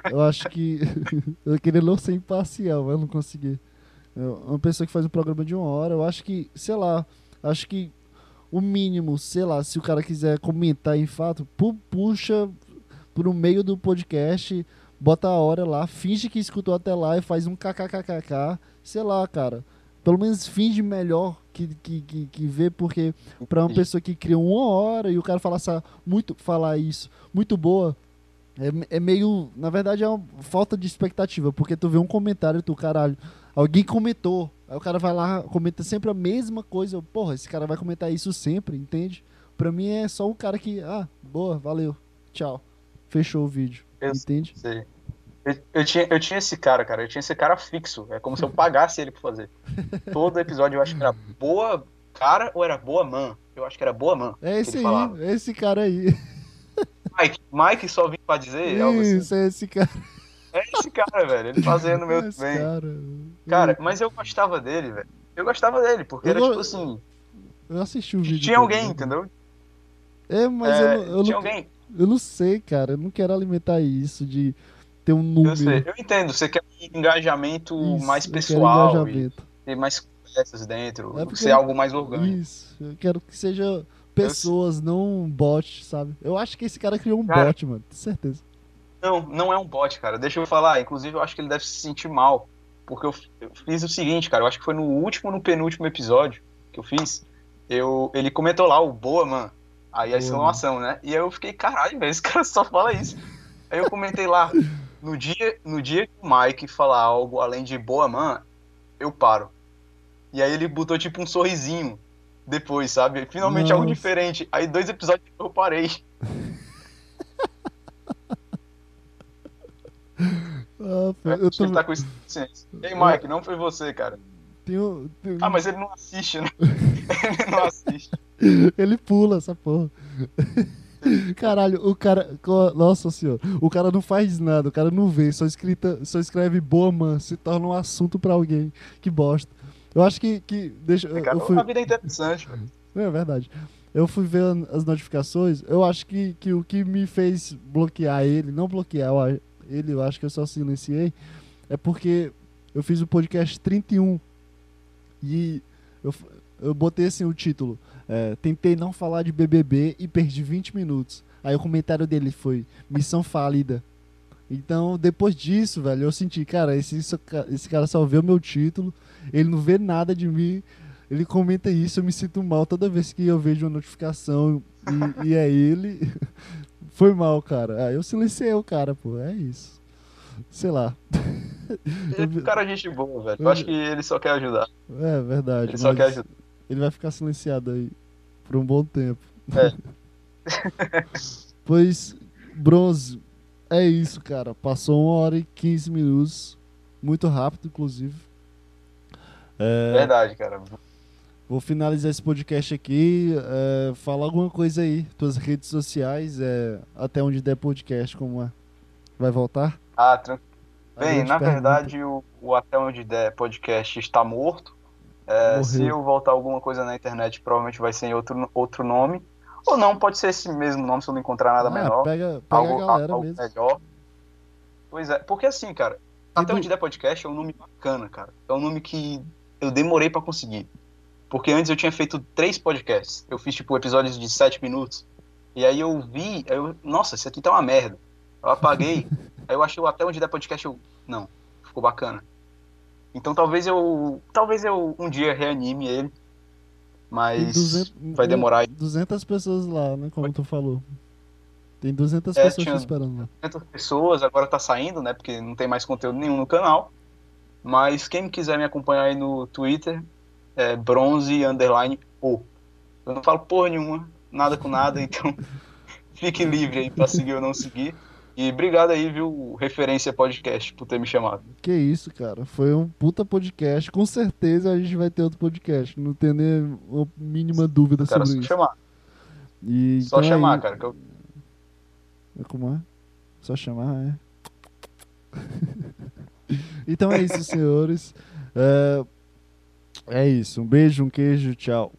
Eu acho que. eu queria não ser imparcial, mas não consegui. Uma pessoa que faz um programa de uma hora, eu acho que, sei lá, acho que o mínimo, sei lá, se o cara quiser comentar em fato, pu puxa por um meio do podcast, bota a hora lá, finge que escutou até lá e faz um kkkk, sei lá, cara. Pelo menos finge melhor que, que, que, que vê, porque pra uma pessoa que cria uma hora e o cara falar, muito, falar isso, muito boa, é, é meio. Na verdade, é uma falta de expectativa, porque tu vê um comentário e tu, caralho, alguém comentou. Aí o cara vai lá, comenta sempre a mesma coisa. Eu, Porra, esse cara vai comentar isso sempre, entende? Pra mim é só um cara que, ah, boa, valeu, tchau. Fechou o vídeo. Eu entende? Sei. Eu, eu, tinha, eu tinha esse cara, cara. Eu tinha esse cara fixo. É como se eu pagasse ele pra fazer. Todo episódio eu acho que era boa cara ou era boa man. Eu acho que era boa man. É esse aí, é esse cara aí. Mike, Mike só vim pra dizer. Assim. Isso, é esse cara. É esse cara, velho. Ele fazendo meu esse bem. Cara. cara, mas eu gostava dele, velho. Eu gostava dele, porque eu era tipo assim. Eu assisti o vídeo. Tinha alguém, entendeu? É, mas é, eu, eu, tinha não, alguém. Eu não sei, cara. Eu não quero alimentar isso de ter um número. Eu sei, eu entendo. Você quer um engajamento isso, mais pessoal. Engajamento. E ter mais conversas dentro. É ser algo mais orgânico. Isso. Eu quero que seja pessoas, eu... não um bot, sabe? Eu acho que esse cara criou um cara, bot, mano. Certeza. Não, não é um bot, cara. Deixa eu falar. Inclusive, eu acho que ele deve se sentir mal. Porque eu, eu fiz o seguinte, cara. Eu acho que foi no último no penúltimo episódio que eu fiz. Eu, ele comentou lá, o Boa, mano. Aí a exclamação, né? E aí eu fiquei, caralho, velho, esse cara só fala isso. Aí eu comentei lá, no dia, no dia que o Mike falar algo além de boa, man, eu paro. E aí ele botou tipo um sorrisinho depois, sabe? Finalmente Nossa. algo diferente. Aí dois episódios eu parei. ah, eu tô... Ele tá com consciência. Ei, Mike, não foi você, cara. Tenho, tenho... Ah, mas ele não assiste, né? ele não assiste. Ele pula essa porra. Caralho, o cara. Nossa senhora. O cara não faz nada, o cara não vê, só, escrita, só escreve boa, man, se torna um assunto pra alguém. Que bosta. Eu acho que. que deixa, cara, eu fui... A vida é interessante. É verdade. Eu fui ver as notificações. Eu acho que, que o que me fez bloquear ele, não bloquear ele, eu acho que eu só silenciei, é porque eu fiz o podcast 31 e eu, eu botei assim o título. É, tentei não falar de BBB e perdi 20 minutos. Aí o comentário dele foi: missão falida. Então, depois disso, velho, eu senti, cara, esse, esse cara só vê o meu título, ele não vê nada de mim, ele comenta isso, eu me sinto mal toda vez que eu vejo uma notificação e, e é ele. Foi mal, cara. Aí eu silenciei o cara, pô, é isso. Sei lá. Ele é cara gente boa, velho. Eu acho que ele só quer ajudar. É verdade. Ele só quer ajudar. Ele vai ficar silenciado aí por um bom tempo. É. pois, Bronze, é isso, cara. Passou uma hora e 15 minutos. Muito rápido, inclusive. É, Verdade, cara. Vou finalizar esse podcast aqui. É, fala alguma coisa aí, tuas redes sociais, é, até onde der podcast, como é? Vai voltar? Ah, tranquilo. Bem, na pergunta. verdade, o, o Até Onde Der podcast está morto. É, se eu voltar alguma coisa na internet, provavelmente vai ser em outro, outro nome. Ou não, pode ser esse mesmo nome se eu não encontrar nada Ah, menor. pega, pega algo, a algo mesmo. melhor. Pois é, porque assim, cara, Até do- Onde Der Podcast é um nome bacana, cara. É um nome que eu demorei pra conseguir. Porque antes eu tinha feito três podcasts. Eu fiz, tipo, episódios de sete minutos. E aí eu vi, aí eu, nossa, isso aqui tá uma merda. Eu apaguei. aí eu achei Até Onde Der Podcast, eu, não, ficou bacana. Então talvez eu, talvez eu um dia reanime ele. Mas 200 vai demorar aí 200 pessoas lá, né? Como tu falou. Tem 200 É, pessoas esperando lá. 500 pessoas, agora tá saindo, né? Porque não tem mais conteúdo nenhum no canal. Mas quem quiser me acompanhar aí no Twitter, é bronze underline o. Eu não falo porra nenhuma, nada com nada, então fique livre aí pra seguir ou não seguir. E obrigado aí, viu, Referência Podcast, por ter me chamado. Que isso, cara. Foi um puta podcast. Com certeza a gente vai ter outro podcast. Não tem nem a mínima dúvida Cara, sobre só isso. chamar. E, Só então é chamar, isso. cara. Que eu... É Como é? Só chamar, é. então é isso, senhores. É, é isso. Um beijo, um queijo, tchau.